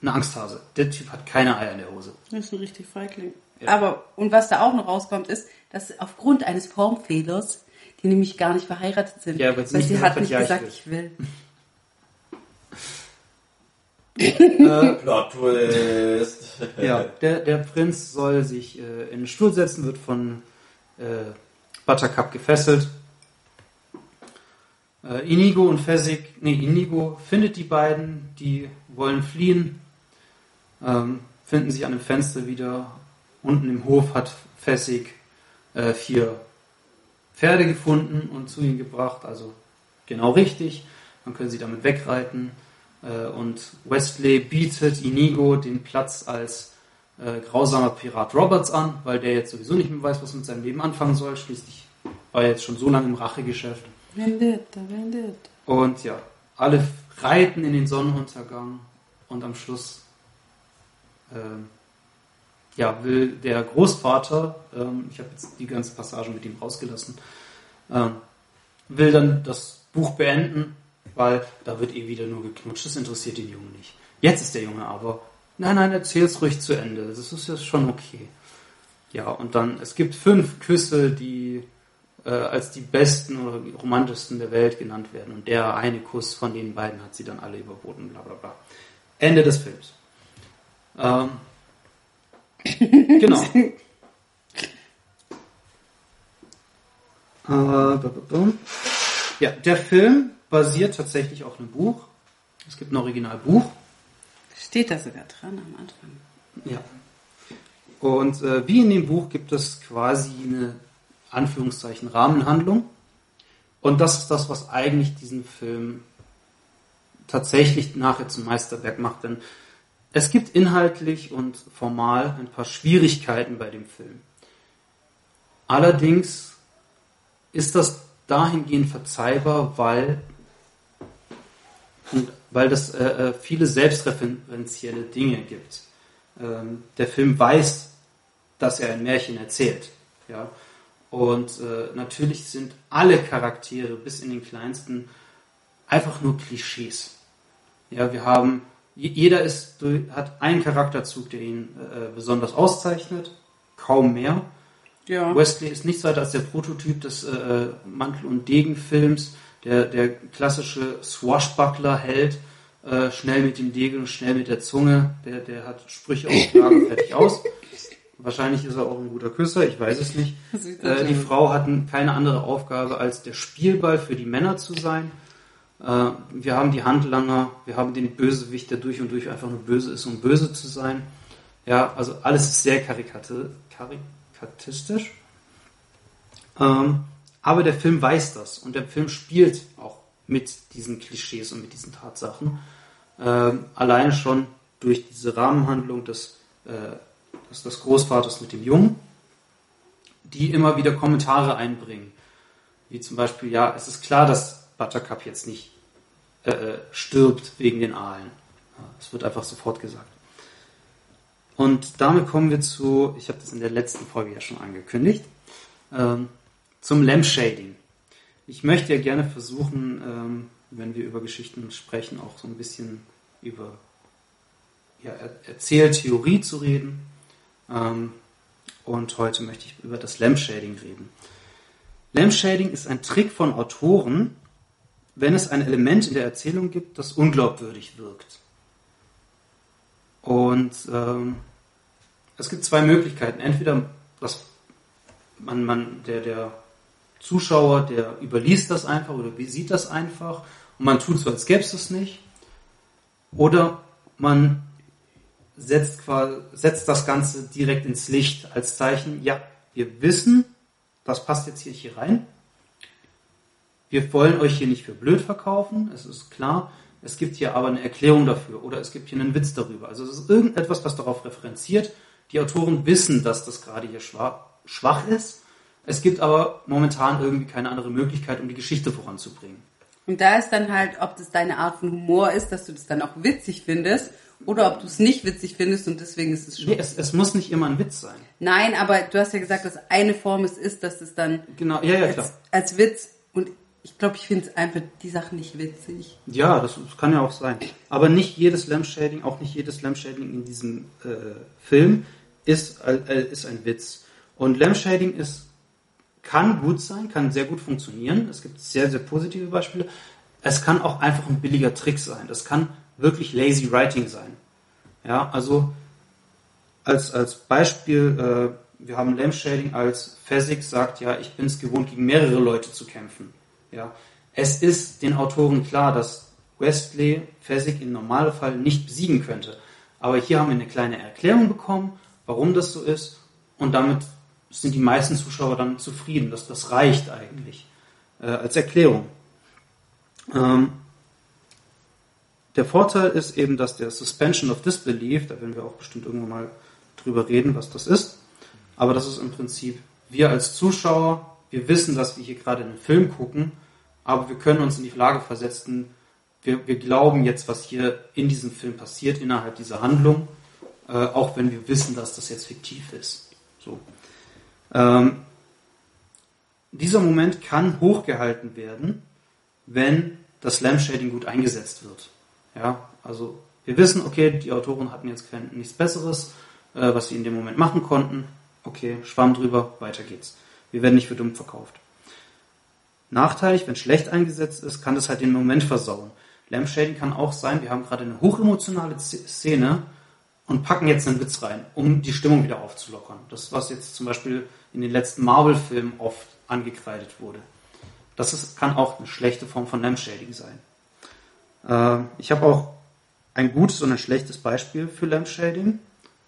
eine Angsthase. Der Typ hat keine Eier in der Hose. Das ist ein richtig Feigling. Ja. Aber, und was da auch noch rauskommt, ist, dass aufgrund eines Formfehlers, die nämlich gar nicht verheiratet sind, Ja, weil sie weil nicht gesagt hat hat, ja, ich will. will. Plot Twist. Ja, der, der Prinz soll sich äh, in den Stuhl setzen, wird von äh, Buttercup gefesselt. Äh, Inigo und Fezzik, nee, Inigo findet die beiden, die wollen fliehen, ähm, finden sich an dem Fenster wieder. Unten im Hof hat Fezzik äh, vier Pferde gefunden und zu ihnen gebracht, also genau richtig. Dann können sie damit wegreiten. Äh, und Wesley bietet Inigo den Platz als äh, grausamer Pirat Roberts an, weil der jetzt sowieso nicht mehr weiß, was mit seinem Leben anfangen soll. Schließlich war er jetzt schon so lange im Rachegeschäft. Vendetta, Vendetta. Und ja, alle reiten in den Sonnenuntergang und am Schluss ähm, ja, will der Großvater, ähm, ich habe jetzt die ganze Passage mit ihm rausgelassen, ähm, will dann das Buch beenden, weil da wird eh wieder nur geknutscht. Das interessiert den Jungen nicht. Jetzt ist der Junge aber, nein, nein, erzähl's ruhig zu Ende. Das ist ja schon okay. Ja, und dann, es gibt fünf Küsse, die äh, als die besten oder die romantischsten der Welt genannt werden. Und der eine Kuss von den beiden hat sie dann alle überboten, bla bla bla. Ende des Films. Ähm, genau. Äh, ja, der Film basiert tatsächlich auf einem Buch. Es gibt ein Originalbuch. Steht da sogar dran am Anfang. Ja. Und äh, wie in dem Buch gibt es quasi eine Anführungszeichen Rahmenhandlung. Und das ist das, was eigentlich diesen Film tatsächlich nachher zum Meisterwerk macht. Denn es gibt inhaltlich und formal ein paar Schwierigkeiten bei dem Film. Allerdings ist das dahingehend verzeihbar, weil, und weil das äh, äh, viele selbstreferenzielle Dinge gibt. Ähm, der Film weiß, dass er ein Märchen erzählt. Ja? Und äh, natürlich sind alle Charaktere bis in den kleinsten einfach nur Klischees. Ja, wir haben, je- jeder ist, hat einen Charakterzug, der ihn äh, besonders auszeichnet, kaum mehr. Ja. Wesley ist nichts weiter als der Prototyp des äh, Mantel- und Degenfilms, der, der klassische Swashbuckler-Held, äh, schnell mit dem Degen, schnell mit der Zunge, der, der hat Sprüche auftragen, fertig aus. Wahrscheinlich ist er auch ein guter Küsser, ich weiß es nicht. Äh, die. Frau hat keine andere Aufgabe, als der Spielball für die Männer zu sein. Äh, wir haben die Handlanger, wir haben den Bösewicht, der durch und durch einfach nur böse ist, um böse zu sein. Ja, also alles ist sehr karikati karikatistisch. Ähm, aber der Film weiß das und der Film spielt auch mit diesen Klischees und mit diesen Tatsachen. Ähm, alleine schon durch diese Rahmenhandlung des, äh, des, des Großvaters mit dem Jungen, die immer wieder Kommentare einbringen. Wie zum Beispiel, ja, es ist klar, dass Buttercup jetzt nicht äh, äh stirbt wegen den Aalen. Es wird einfach sofort gesagt. Und damit kommen wir zu, ich habe das in der letzten Folge ja schon angekündigt, ähm, zum Lampshading. Ich möchte ja gerne versuchen, ähm, wenn wir über Geschichten sprechen, auch so ein bisschen über ja, Erzähltheorie zu reden. Ähm, und heute möchte ich über das Lampshading reden. Lampshading ist ein Trick von Autoren, wenn es ein Element in der Erzählung gibt, das unglaubwürdig wirkt. Und ähm, es gibt zwei Möglichkeiten. Entweder dass man, man, der, der Zuschauer, der überliest das einfach oder sieht das einfach und man tut so, als gäbe es das nicht. Oder man setzt, setzt das Ganze direkt ins Licht als Zeichen, ja, wir wissen, das passt jetzt hier, hier rein. Wir wollen euch hier nicht für blöd verkaufen, es ist klar. Es gibt hier aber eine Erklärung dafür oder es gibt hier einen Witz darüber. Also es ist irgendetwas, was darauf referenziert. Die Autoren wissen, dass das gerade hier schwach ist. Es gibt aber momentan irgendwie keine andere Möglichkeit, um die Geschichte voranzubringen. Und da ist dann halt, ob das deine Art von Humor ist, dass du das dann auch witzig findest oder ob du es nicht witzig findest und deswegen ist es schon. Nee, es, es, muss nicht immer ein Witz sein. Nein, aber du hast ja gesagt, dass eine Form es ist, dass es dann genau, ja, ja, als, klar. als Witz und ich glaube, ich finde einfach die Sachen nicht witzig. Ja, das, das, kann ja auch sein. Aber nicht jedes Lampshading, auch nicht jedes Lampshading in diesem äh, Film ist, äh, ist ein Witz. Und Lampshading ist, kann gut sein, kann sehr gut funktionieren. Es gibt sehr, sehr positive Beispiele. Es kann auch einfach ein billiger Trick sein. Das kann wirklich lazy writing sein. Ja, also als, als Beispiel, äh, wir haben Lampshading als Phasik sagt, ja, ich bin es gewohnt, gegen mehrere Leute zu kämpfen. Ja, es ist den Autoren klar, dass Westley Phasik im Normalfall nicht besiegen könnte. Aber hier haben wir eine kleine Erklärung bekommen, warum das so ist. Und damit sind die meisten Zuschauer dann zufrieden. Das, das reicht eigentlich äh, als Erklärung. Ähm, der Vorteil ist eben, dass der Suspension of Disbelief, da werden wir auch bestimmt irgendwann mal drüber reden, was das ist. Aber das ist im Prinzip, wir als Zuschauer, wir wissen, dass wir hier gerade einen Film gucken, aber wir können uns in die Lage versetzen, wir, wir glauben jetzt, was hier in diesem Film passiert, innerhalb dieser Handlung, äh, auch wenn wir wissen, dass das jetzt fiktiv ist. So. Ähm, dieser Moment kann hochgehalten werden, wenn das Lampshading gut eingesetzt wird. Ja, also wir wissen, okay, die Autoren hatten jetzt kein, nichts Besseres, äh, was sie in dem Moment machen konnten. Okay, Schwamm drüber, weiter geht's. Wir werden nicht für dumm verkauft. Nachteilig, wenn schlecht eingesetzt ist, kann das halt den Moment versauen. Lampshading kann auch sein, wir haben gerade eine hochemotionale Szene und packen jetzt einen Witz rein, um die Stimmung wieder aufzulockern. Das, was jetzt zum Beispiel in den letzten Marvel-Filmen oft angekreidet wurde. Das ist, kann auch eine schlechte Form von Lampshading sein. Äh, ich habe auch ein gutes und ein schlechtes Beispiel für Lampshading.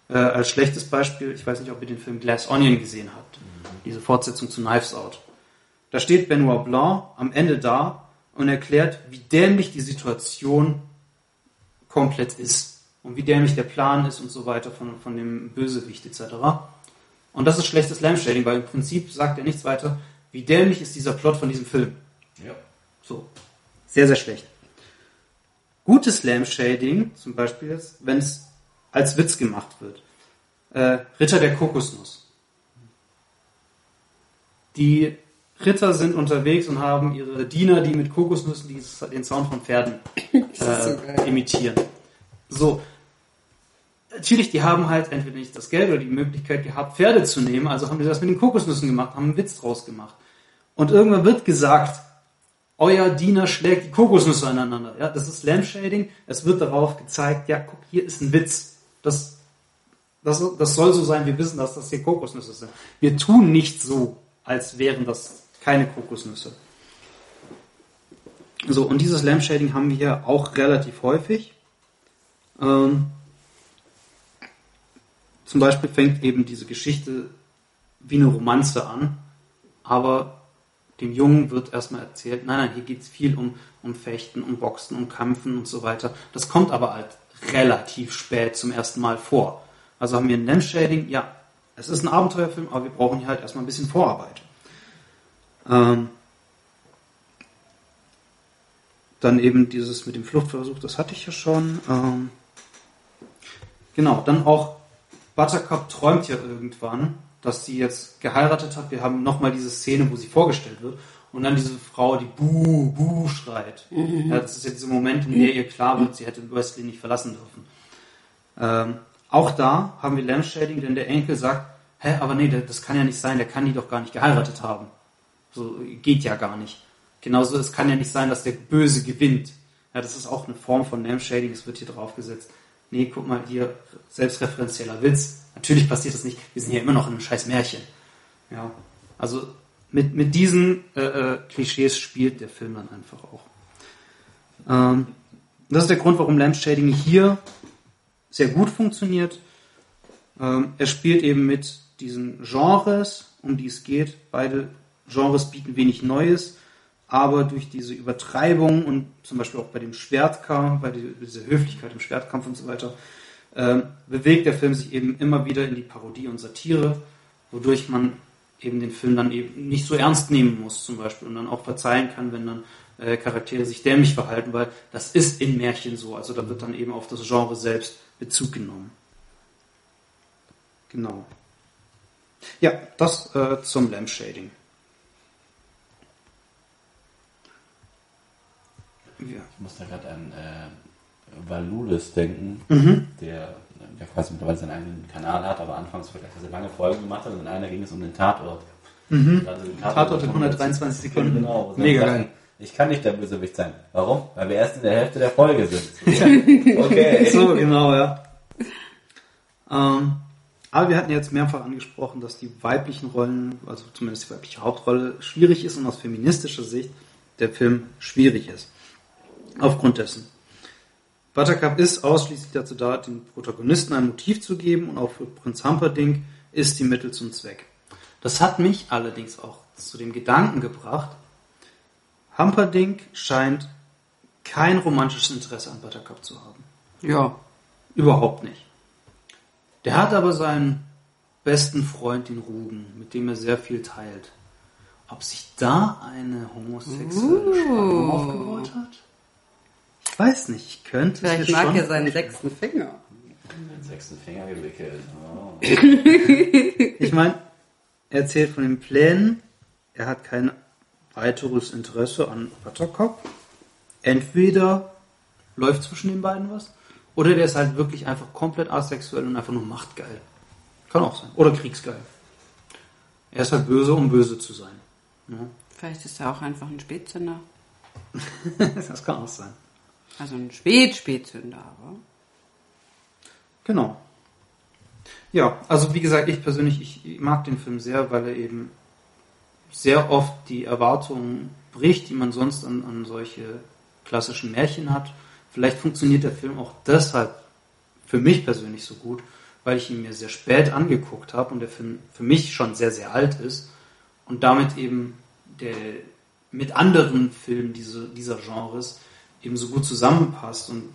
Äh, als schlechtes Beispiel, ich weiß nicht, ob ihr den Film Glass Onion gesehen habt, diese Fortsetzung zu Knives Out. Da steht Benoit Blanc am Ende da und erklärt, wie dämlich die Situation komplett ist und wie dämlich der Plan ist und so weiter von, von dem Bösewicht etc. Und das ist schlechtes Lampshading, weil im Prinzip sagt er nichts weiter, wie dämlich ist dieser Plot von diesem Film. Ja. So. Sehr, sehr schlecht. Gutes Lamb-Shading zum Beispiel ist, wenn es als Witz gemacht wird. Äh, Ritter der Kokosnuss. Die Ritter sind unterwegs und haben ihre Diener, die mit Kokosnüssen die den Sound von Pferden äh, so imitieren. So. Natürlich, die haben halt entweder nicht das Geld oder die Möglichkeit gehabt, Pferde zu nehmen, also haben die das mit den Kokosnüssen gemacht, haben einen Witz draus gemacht. Und irgendwann wird gesagt, euer Diener schlägt die Kokosnüsse aneinander. Ja, das ist Lampshading. Es wird darauf gezeigt, ja, guck, hier ist ein Witz. Das, das, das soll so sein, wir wissen, dass das hier Kokosnüsse sind. Wir tun nicht so, als wären das keine Kokosnüsse. So, und dieses Lampshading haben wir hier auch relativ häufig. Ähm, zum Beispiel fängt eben diese Geschichte wie eine Romanze an, aber dem Jungen wird erstmal erzählt, nein, nein, hier geht es viel um, um Fechten, um Boxen, um Kämpfen und so weiter. Das kommt aber halt relativ spät zum ersten Mal vor. Also haben wir ein Lamp-Shading, ja, es ist ein Abenteuerfilm, aber wir brauchen hier halt erstmal ein bisschen Vorarbeit. Ähm, dann eben dieses mit dem Fluchtversuch, das hatte ich ja schon. Ähm, genau, dann auch Buttercup träumt ja irgendwann, dass sie jetzt geheiratet hat. Wir haben nochmal diese Szene, wo sie vorgestellt wird. Und dann diese Frau, die Buh, Buh schreit. Mhm. Ja, das ist ja dieser Moment, in der ihr klar wird, sie hätte Wesley nicht verlassen dürfen. Ähm, auch da haben wir Lampshading, denn der Enkel sagt, hä, aber nee, das kann ja nicht sein, der kann die doch gar nicht geheiratet haben. So geht ja gar nicht. Genauso, es kann ja nicht sein, dass der Böse gewinnt. Ja, das ist auch eine Form von Name-Shading, es wird hier draufgesetzt. Nee, guck mal, hier, selbstreferenzieller Witz. Natürlich passiert das nicht, wir sind ja immer noch in einem scheiß Märchen. Ja, also mit, mit diesen äh, äh, Klischees spielt der Film dann einfach auch. Ähm, das ist der Grund, warum Lamp Shading hier sehr gut funktioniert. Ähm, er spielt eben mit diesen Genres, um die es geht. Beide Genres bieten wenig Neues, aber durch diese Übertreibung und zum Beispiel auch bei dem Schwertkampf, bei dieser Höflichkeit im Schwertkampf und so weiter, äh, bewegt der Film sich eben immer wieder in die Parodie und Satire, wodurch man eben den Film dann eben nicht so ernst nehmen muss zum Beispiel und dann auch verzeihen kann, wenn dann äh, Charaktere sich dämlich verhalten, weil das ist in Märchen so. Also da wird dann eben auf das Genre selbst Bezug genommen. Genau. Ja, das äh, zum Lampshading. Ja. Ich muss da gerade an äh, Valulis denken, mhm. der, der quasi mittlerweile seinen eigenen Kanal hat, aber anfangs wirklich sehr lange Folgen gemacht hat und in einer ging es um den Tatort. Mhm. Den Tatort, Tatort in 123 Sekunden. Genau. Mega geil. Ich kann nicht der Bösewicht sein. Warum? Weil wir erst in der Hälfte der Folge sind. okay. So, genau, ja. Ähm, aber wir hatten jetzt mehrfach angesprochen, dass die weiblichen Rollen, also zumindest die weibliche Hauptrolle, schwierig ist und aus feministischer Sicht der Film schwierig ist. Aufgrund dessen. Buttercup ist ausschließlich dazu da, den Protagonisten ein Motiv zu geben und auch für Prinz Humperdinck ist die Mittel zum Zweck. Das hat mich allerdings auch zu dem Gedanken gebracht, Humperdinck scheint kein romantisches Interesse an Buttercup zu haben. Ja. Überhaupt nicht. Der hat aber seinen besten Freund, den Ruben, mit dem er sehr viel teilt. Ob sich da eine homosexuelle uh. Spannung aufgebaut hat? Ich weiß nicht, ich könnte Vielleicht mag er seinen sechsten Finger. Den sechsten Finger gewickelt. Oh. ich meine, er erzählt von den Plänen, er hat kein weiteres Interesse an Buttercup. Entweder läuft zwischen den beiden was, oder der ist halt wirklich einfach komplett asexuell und einfach nur machtgeil. Kann auch sein. Oder kriegsgeil. Er ist halt böse, um böse zu sein. Ja. Vielleicht ist er auch einfach ein Spätzünder. das kann auch sein. Also ein Spät-Spätzünder, aber. Genau. Ja, also wie gesagt, ich persönlich, ich mag den Film sehr, weil er eben sehr oft die Erwartungen bricht, die man sonst an, an solche klassischen Märchen hat. Vielleicht funktioniert der Film auch deshalb für mich persönlich so gut, weil ich ihn mir sehr spät angeguckt habe und der Film für mich schon sehr, sehr alt ist und damit eben der, mit anderen Filmen diese, dieser Genres eben so gut zusammenpasst und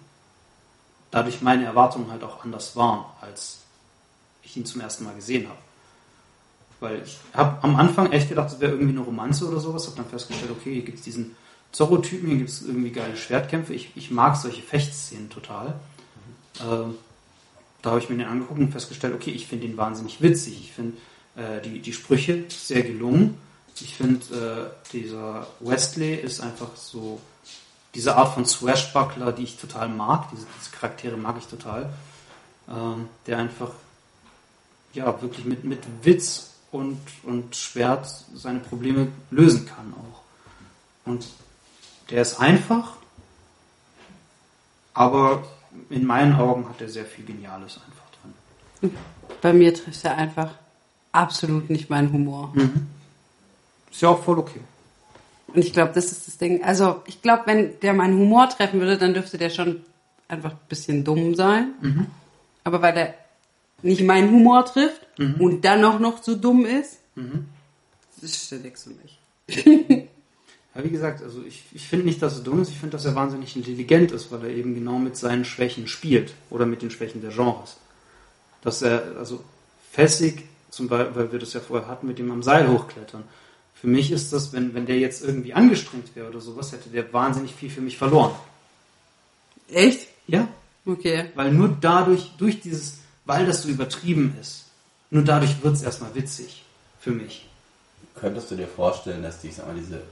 dadurch meine Erwartungen halt auch anders waren, als ich ihn zum ersten Mal gesehen habe. Weil ich habe am Anfang echt gedacht, das wäre irgendwie eine Romanze oder sowas, habe dann festgestellt, okay, hier gibt es diesen Zorro-Typen, hier gibt es irgendwie geile Schwertkämpfe. Ich, ich mag solche Fechtszenen total. Mhm. Äh, da habe ich mir den angeguckt und festgestellt, okay, ich finde ihn wahnsinnig witzig. Ich finde äh, die, die Sprüche sehr gelungen. Ich finde, äh, dieser Wesley ist einfach so diese Art von Swashbuckler, die ich total mag. Diese, diese Charaktere mag ich total. Ähm, der einfach ja wirklich mit, mit Witz und, und Schwert seine Probleme lösen kann auch. Und der ist einfach, aber in meinen Augen hat er sehr viel Geniales einfach drin. Bei mir trifft er einfach absolut nicht meinen Humor. Mhm. Ist ja auch voll okay. Und ich glaube, das ist das Ding. Also, ich glaube, wenn der meinen Humor treffen würde, dann dürfte der schon einfach ein bisschen dumm sein. Mhm. Aber weil der nicht meinen Humor trifft mhm. und dann auch noch so dumm ist, mhm. das ist der Dex für mich. Ja, wie gesagt, also ich, ich finde nicht, dass er dumm ist, ich finde, dass er wahnsinnig intelligent ist, weil er eben genau mit seinen Schwächen spielt oder mit den Schwächen der Genres. Dass er, also Fessig, zum Beispiel, weil wir das ja vorher hatten, mit dem am Seil hochklettern. Für mich ist das, wenn, wenn der jetzt irgendwie angestrengt wäre oder sowas, hätte der wahnsinnig viel für mich verloren. Echt? Ja, Okay. weil nur dadurch, durch dieses, weil das so übertrieben ist, nur dadurch wird es erstmal witzig. Für mich. Könntest du dir vorstellen, dass die, ich sag mal, diese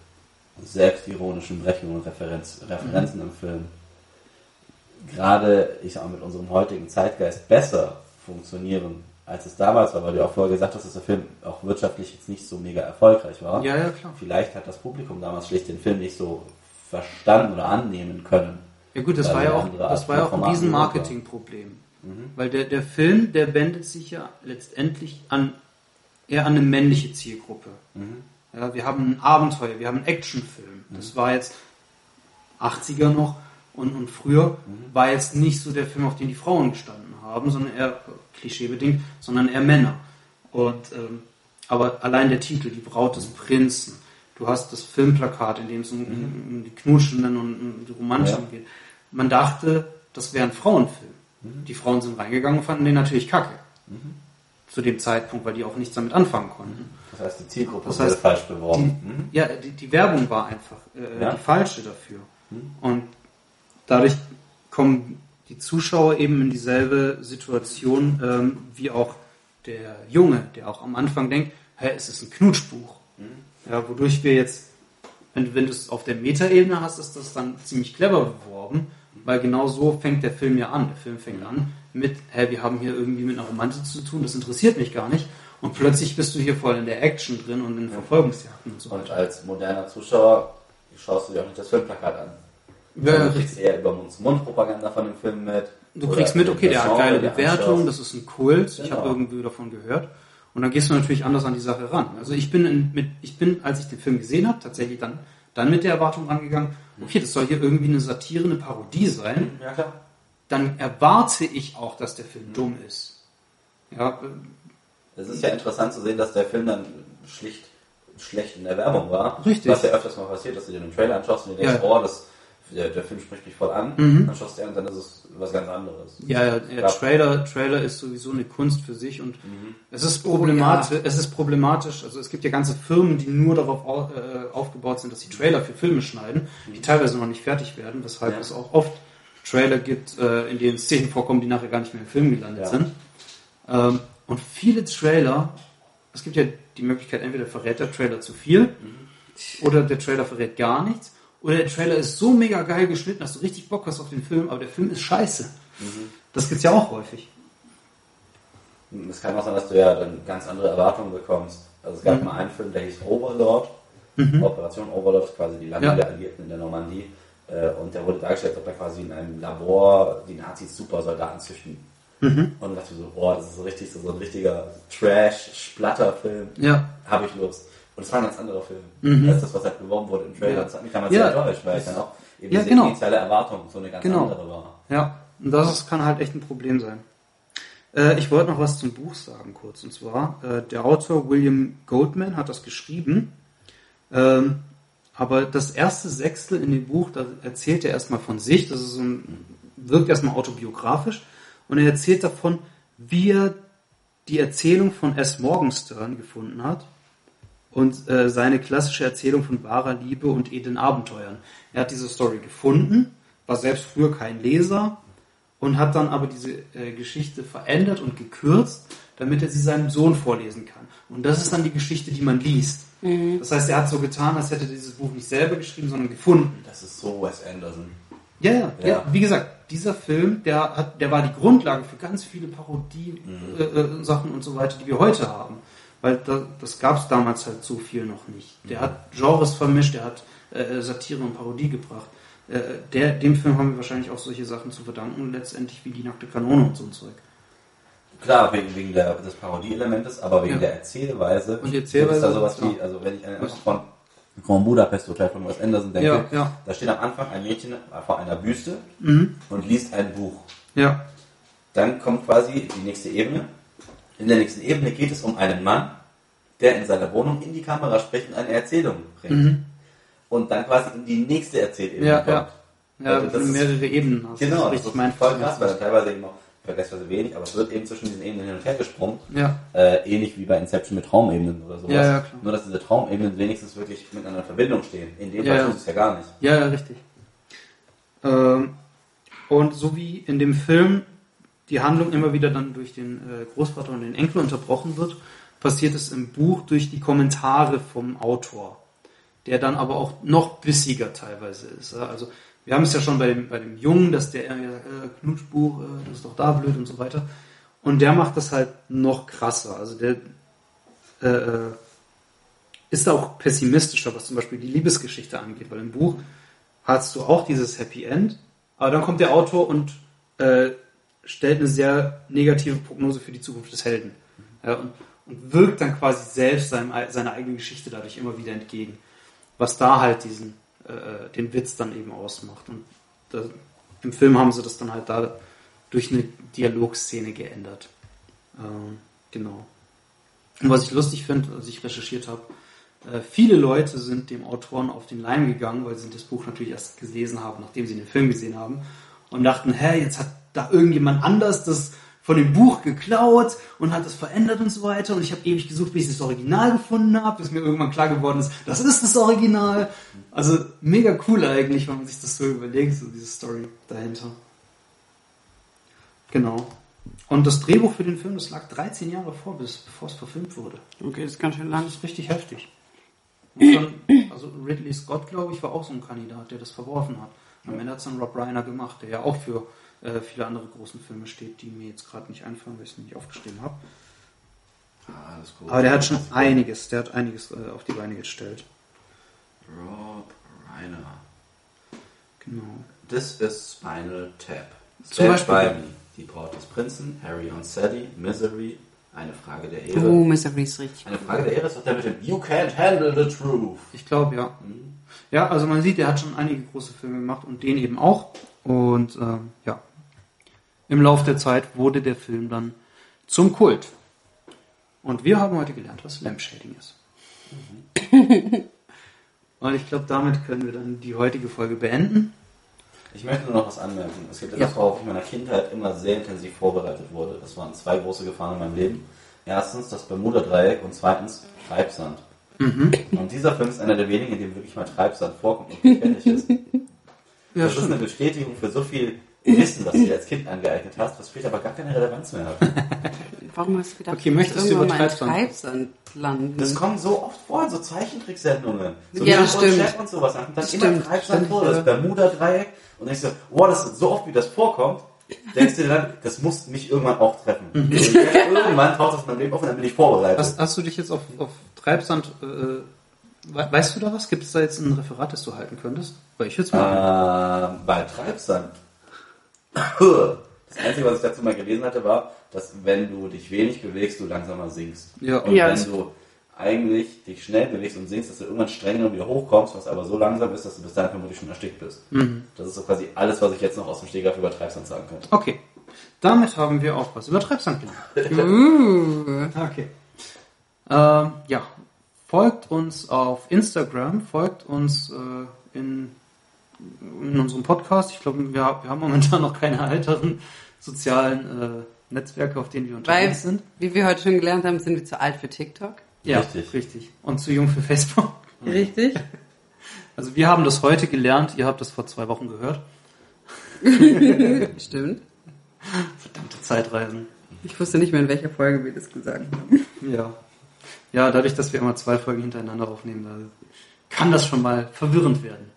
selbstironischen Brechungen und Referenz, Referenzen im Film gerade, ich sag mal, mit unserem heutigen Zeitgeist besser funktionieren, als es damals war, weil du auch vorher gesagt hast, dass der Film auch wirtschaftlich jetzt nicht so mega erfolgreich war. Ja, ja, klar. Vielleicht hat das Publikum damals schlicht den Film nicht so verstanden oder annehmen können. Ja gut, das war ja auch, das war ja auch ein Riesen-Marketing-Problem. Weil der, der Film, der wendet sich ja letztendlich an eher an eine männliche Zielgruppe. Ja, wir haben ein Abenteuer, wir haben einen Actionfilm. Das war jetzt 80er noch und, und früher war jetzt nicht so der Film, auf den die Frauen gestanden haben, sondern eher klischeebedingt, sondern eher Männer. Und ähm, aber allein der Titel, die Braut des Prinzen, du hast das Filmplakat, in dem es um, um die Knutschenden und um die Romantischen Ja. geht. Man dachte, das wäre ein Frauenfilm. Die Frauen sind reingegangen und fanden den natürlich kacke. Zu dem Zeitpunkt, weil die auch nichts damit anfangen konnten. Das heißt, die Zielgruppe Das wurde heißt, falsch Die, beworben. Mhm. ja, die, die Werbung war einfach äh, Ja. die falsche dafür. Und dadurch kommen die Zuschauer eben in dieselbe Situation ähm, wie auch der Junge, der auch am Anfang denkt, hä, es ist ein Knutschbuch. Ja, wodurch wir jetzt, wenn, wenn du es auf der Metaebene hast, ist das dann ziemlich clever beworben, weil genau so fängt der Film ja an. Der Film fängt an mit, hä, wir haben hier irgendwie mit einer Romantik zu tun, das interessiert mich gar nicht. Und plötzlich bist du hier voll in der Action drin und in Verfolgungsjagden und so Und als moderner Zuschauer schaust du dir auch nicht das Filmplakat an. Ja, du kriegst eher über Mund-zu-Mund-Propaganda von dem Film mit. Du kriegst mit, okay, der hat geile Bewertungen, das ist ein Kult, ich Genau. habe irgendwie davon gehört. Und dann gehst du natürlich anders an die Sache ran. Also ich bin, in, mit, ich bin, als ich den Film gesehen habe, tatsächlich dann, dann mit der Erwartung rangegangen, okay, das soll hier irgendwie eine Satire, eine Parodie sein. Ja, klar. Dann erwarte ich auch, dass der Film dumm ist. Ja, äh, Es ist ja interessant zu sehen, dass der Film dann schlicht schlecht in der Werbung war. Richtig. Was ja öfters mal passiert, dass du dir den Trailer anschaust und dir denkst, Ja. oh, das, der, der Film spricht mich voll an. Mhm. Dann schaust du dir an und dann ist es was ganz anderes. Ja, ja, ja. Trailer, Trailer ist sowieso eine Kunst für sich und Mhm. es ist problematisch, es ist problematisch, also es gibt ja ganze Firmen, die nur darauf au, äh, aufgebaut sind, dass sie Trailer für Filme schneiden, die teilweise noch nicht fertig werden, weshalb Ja. es auch oft Trailer gibt, äh, in denen Szenen vorkommen, die nachher gar nicht mehr im Film gelandet Ja. sind. Ähm, und viele Trailer, es gibt ja die Möglichkeit, entweder verrät der Trailer zu viel Mhm. oder der Trailer verrät gar nichts. Oder der Trailer ist so mega geil geschnitten, dass du richtig Bock hast auf den Film, aber der Film ist scheiße. Mhm. Das gibt's ja auch häufig. Es kann auch sein, dass du ja dann ganz andere Erwartungen bekommst. Also es gab Mhm. mal einen Film, der hieß Overlord. Operation Overlord ist quasi die Lande Ja. der Alliierten in der Normandie. Äh, Und der wurde dargestellt, als ob da quasi in einem Labor die Nazis Supersoldaten züchten. Mhm. Und dachte so, boah, das ist so richtig so, so ein richtiger Trash-Splatter-Film. Ja. Habe ich Lust. Und es war ein ganz anderer Film. Mhm. als das, was halt beworben wurde im Trailer. Ja. Das hat mich damals Ja. sehr enttäuscht, weil es dann auch eben Ja, diese genau. initiale Erwartung so eine ganz Genau. andere war. Ja, und das ist, kann halt echt ein Problem sein. Äh, ich wollte noch was zum Buch sagen kurz. Und zwar, äh, der Autor William Goldman hat das geschrieben. Ähm, aber das erste Sechstel in dem Buch, da erzählt er erstmal von sich. Das ist so ein, wirkt erstmal autobiografisch. Und er erzählt davon, wie er die Erzählung von S. Morgenstern gefunden hat und äh, seine klassische Erzählung von wahrer Liebe und edlen Abenteuern. Er hat diese Story gefunden, war selbst früher kein Leser und hat dann aber diese äh, Geschichte verändert und gekürzt, damit er sie seinem Sohn vorlesen kann. Und das ist dann die Geschichte, die man liest. Das heißt, er hat so getan, als hätte er dieses Buch nicht selber geschrieben, sondern gefunden. Das ist so Wes Anderson. Ja, ja, ja. Ja. Wie gesagt, dieser Film, der hat, der war die Grundlage für ganz viele Parodie-Sachen und so weiter, die wir heute haben. Weil da, das gab es damals halt so viel noch nicht. Der hat Genres vermischt, der hat äh, Satire und Parodie gebracht. Äh, der, dem Film haben wir wahrscheinlich auch solche Sachen zu verdanken, letztendlich wie die nackte Kanone und so ein Zeug. Klar, wegen, wegen der, des Parodie-Elementes, aber wegen Ja. der Erzählweise. Und die Erzählweise, Ist da sowas ja. wie, also wenn ich einfach von Grand Budapest Hotel von Wes Anderson denke, Ja, ja. da steht am Anfang ein Mädchen vor einer Büste Mhm. und liest ein Buch. Ja, Dann kommt quasi die nächste Ebene. In der nächsten Ebene geht es um einen Mann, der in seiner Wohnung in die Kamera spricht und eine Erzählung bringt. Und dann quasi in die nächste Erzählebene Ja, kommt. ja. Ja, Also das ist- mehrere Ebenen hast. Genau, das das ist ist richtig mein voll krass, weil dann teilweise eben auch vergleichsweise wenig, aber es wird eben zwischen diesen Ebenen hin und her gesprungen. Ja, Äh, ähnlich wie bei Inception mit Traumebenen oder sowas. Ja, ja. Nur, dass diese Traumebenen wenigstens wirklich miteinander in Verbindung stehen. In dem Fall tut es ja gar nicht. ja, ja, richtig. Ähm, und so wie in dem Film die Handlung immer wieder dann durch den äh, Großvater und den Enkel unterbrochen wird, passiert es im Buch durch die Kommentare vom Autor, der dann aber auch noch bissiger teilweise ist. Also wir haben es ja schon bei dem, bei dem Jungen, dass der äh, Knutschbuch, äh, ist doch da blöd und so weiter. Und der macht das halt noch krasser. Also der äh, äh, ist da auch pessimistischer, was zum Beispiel die Liebesgeschichte angeht, weil im Buch hast du auch dieses Happy End, aber dann kommt der Autor und äh, stellt eine sehr negative Prognose für die Zukunft des Helden. Ja, und, und wirkt dann quasi selbst seinem, seiner eigenen Geschichte dadurch immer wieder entgegen. Was da halt diesen, äh, den Witz dann eben ausmacht. Und da, im Film haben sie das dann halt da durch eine Dialogszene geändert. Ähm, genau. Und was ich lustig finde, als ich recherchiert habe, äh, viele Leute sind dem Autoren auf den Leim gegangen, weil sie das Buch natürlich erst gelesen haben, nachdem sie den Film gesehen haben und dachten, hä, jetzt hat da irgendjemand anders das von dem Buch geklaut und hat das verändert und so weiter und ich habe ewig gesucht, bis ich das Original gefunden habe, bis mir irgendwann klar geworden ist, das ist das Original. Also mega cool eigentlich, wenn man sich das so überlegt, so diese Story dahinter. Genau. Und das Drehbuch für den Film, das lag 13 Jahre vor, bis, bevor es verfilmt wurde. Okay, das ist ganz schön lang. Das ist richtig heftig. Dann, also Ridley Scott, glaube ich, war auch so ein Kandidat, der das verworfen hat. Am Ende hat es dann Rob Reiner gemacht, der ja auch für äh, viele andere großen Filme steht, die mir jetzt gerade nicht einfallen, weil ich es nicht aufgeschrieben habe. Ah. Aber der hat schon einiges, der hat einiges äh, auf die Beine gestellt. Rob Reiner. Genau. This is Spinal Tap. Zum Stand Beispiel- by Me. Die Braut des Prinzen, Harry und Sally, Misery, eine Frage der Ehre. Oh, Misery ist richtig. Eine Frage der Ehre ist doch der mit dem You can't handle the truth. Ich glaube, ja. Ja, also man sieht, er hat schon einige große Filme gemacht und den eben auch. Und ähm, ja, im Laufe der Zeit wurde der Film dann zum Kult. Und wir haben heute gelernt, was Lampshading ist. und ich glaube, damit können wir dann die heutige Folge beenden. Ich möchte nur noch was anmerken. Es gibt Ja. etwas, worauf ich in meiner Kindheit immer sehr intensiv vorbereitet wurde. Das waren zwei große Gefahren in meinem Leben. Erstens das Bermuda-Dreieck und zweitens Treibsand. Mhm. Und dieser Film ist einer der wenigen, in dem wirklich mal Treibsand vorkommt und gefährlich ist. Ja, das ist eine Bestätigung für so viel Wissen, das du dir als Kind angeeignet hast, was später aber gar keine Relevanz mehr hat. Warum hast du gedacht, Okay, möchtest du irgendwann über mal in Treibsand? Landen? Das kommt so oft vor so Zeichentricksendungen. So Ja, das und stimmt. Chef und sowas. Dann Das immer stimmt, Treibsand stimmt, vor, das ja. Bermuda-Dreieck. Und ich so, wow, das ist so oft, wie das vorkommt, denkst du dir dann, das muss mich irgendwann auch treffen. Mhm. Und jetzt irgendwann taucht das in meinem Leben auf und dann bin ich vorbereitet. Hast, hast du dich jetzt auf, auf Treibsand, äh, we- weißt du da was? Gibt es da jetzt ein Referat, das du halten könntest? Weil ich würde es mal. Ähm, bei Treibsand. Das Einzige, was ich dazu mal gelesen hatte, war, dass wenn du dich wenig bewegst, du langsamer sinkst. Ja. Und Ja, wenn du eigentlich dich schnell bewegst und sinkst, dass du irgendwann strenger wieder hochkommst, was aber so langsam ist, dass du bis dahin vermutlich schon erstickt bist. Das ist so quasi alles, was ich jetzt noch aus dem Stegreif über Treibsand sagen könnte. Okay. Damit haben wir auch was über Treibsand gelernt. Uh, Okay. Ähm, ja, folgt uns auf Instagram, folgt uns äh, in, in unserem Podcast. Ich glaube, wir, wir haben momentan noch keine weiteren sozialen äh, Netzwerke, auf denen wir weil, unterwegs sind. wie wir heute schon gelernt haben, sind wir zu alt für TikTok. Ja, Richtig. richtig. Und zu jung für Facebook. Richtig? Also wir haben das heute gelernt, ihr habt das vor zwei Wochen gehört. Stimmt. Verdammte Zeitreisen. Ich wusste nicht mehr, in welcher Folge wir das gesagt haben. Ja. Ja, dadurch, dass wir immer zwei Folgen hintereinander aufnehmen, da kann das schon mal verwirrend werden.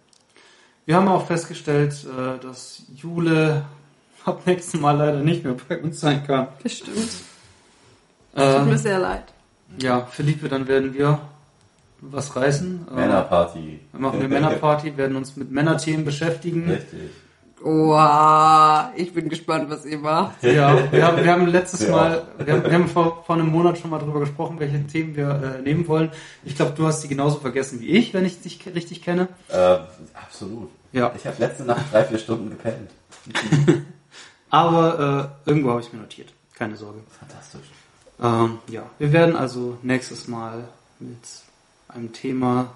Wir haben auch festgestellt, äh, dass Jule ab nächsten Mal leider nicht mehr bei uns sein kann. Das stimmt. Tut mir sehr leid. ja, Philippe, dann werden wir was reißen. Äh, Männerparty. Dann machen wir Männerparty, werden uns mit Männerthemen beschäftigen. Richtig. Wow, ich bin gespannt, was ihr macht. Ja, wir haben, wir haben letztes Ja. Mal, wir haben, wir haben vor, vor einem Monat schon mal drüber gesprochen, welche Themen wir äh, nehmen wollen. Ich glaube, du hast die genauso vergessen wie ich, wenn ich dich richtig kenne. Äh, absolut. Ja. Ich habe letzte Nacht drei, vier Stunden gepennt. Aber äh, irgendwo habe ich mir notiert. Keine Sorge. Fantastisch. Ähm, ja, wir werden also nächstes Mal mit einem Thema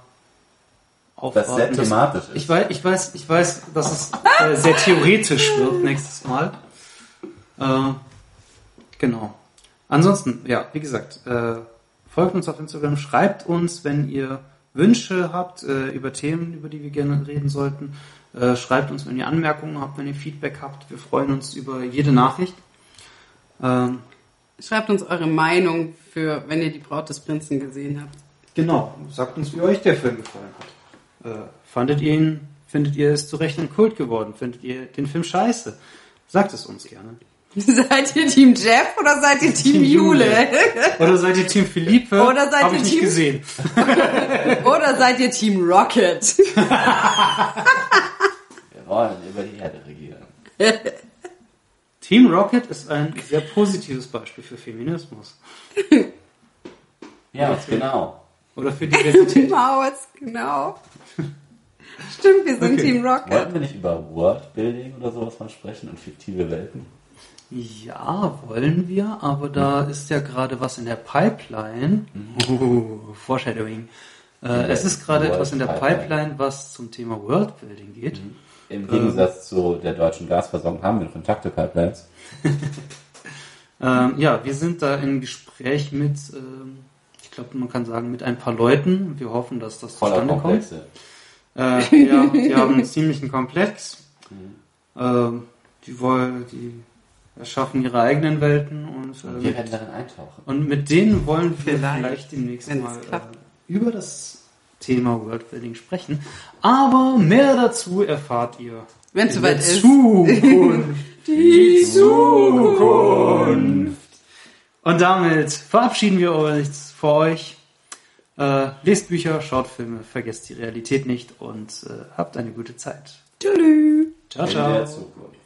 Das sehr aufwarten. thematisch ist. Ich weiß, ich weiß, ich weiß, dass es äh, sehr theoretisch wird nächstes Mal. Äh, genau. Ansonsten, ja, wie gesagt, äh, folgt uns auf Instagram, schreibt uns, wenn ihr Wünsche habt äh, über Themen, über die wir gerne reden sollten. Äh, schreibt uns, wenn ihr Anmerkungen habt, wenn ihr Feedback habt. Wir freuen uns über jede Nachricht. Ähm, Schreibt uns eure Meinung für, wenn ihr die Braut des Prinzen gesehen habt. Genau, sagt uns, wie euch der Film gefallen hat. Äh, fandet ihr ihn, findet ihr es zu Recht ein Kult geworden? Findet ihr den Film scheiße? Sagt es uns gerne. seid ihr Team Jeff oder seid ihr Team, Jule? Oder seid ihr Team Philippe? Oder seid Hab ihr ich nicht Team- gesehen. oder seid ihr Team Rocket? Wir wollen über die Erde regieren. Team Rocket ist ein sehr positives Beispiel für Feminismus. Ja, genau. Oder für Diversität. Maus, genau. Stimmt, wir sind Okay. Team Rocket. Wollten wir nicht über Worldbuilding oder sowas mal sprechen und fiktive Welten? Ja, wollen wir, aber da ist ja gerade was in der Pipeline. Uh, Foreshadowing. Äh, es ist gerade etwas in der Pipeline. Pipeline, was zum Thema Worldbuilding geht. Im Gegensatz zu der deutschen Gasversorgung haben wir noch intakte Pipelines. Ähm, ja, wir sind da im Gespräch mit, ähm, glaube, man kann sagen, mit ein paar Leuten. Wir hoffen, dass das Voller zustande kommt. Komplexe. Äh, ja, die haben einen ziemlichen Komplex. Ähm, die wollen, die erschaffen ihre eigenen Welten und, äh, Wir mit, werden darin eintauchen. und mit denen wollen wir Vielleicht, vielleicht, demnächst mal äh, über das Thema Worldbuilding sprechen. Aber mehr dazu erfahrt ihr Wenn es in soweit der ist. Zukunft. Die Zukunft. Und damit verabschieden wir uns vor euch. Äh, lest Bücher, schaut Filme, vergesst die Realität nicht und äh, habt eine gute Zeit. Tschüss. Ciao, In ciao. der Zukunft.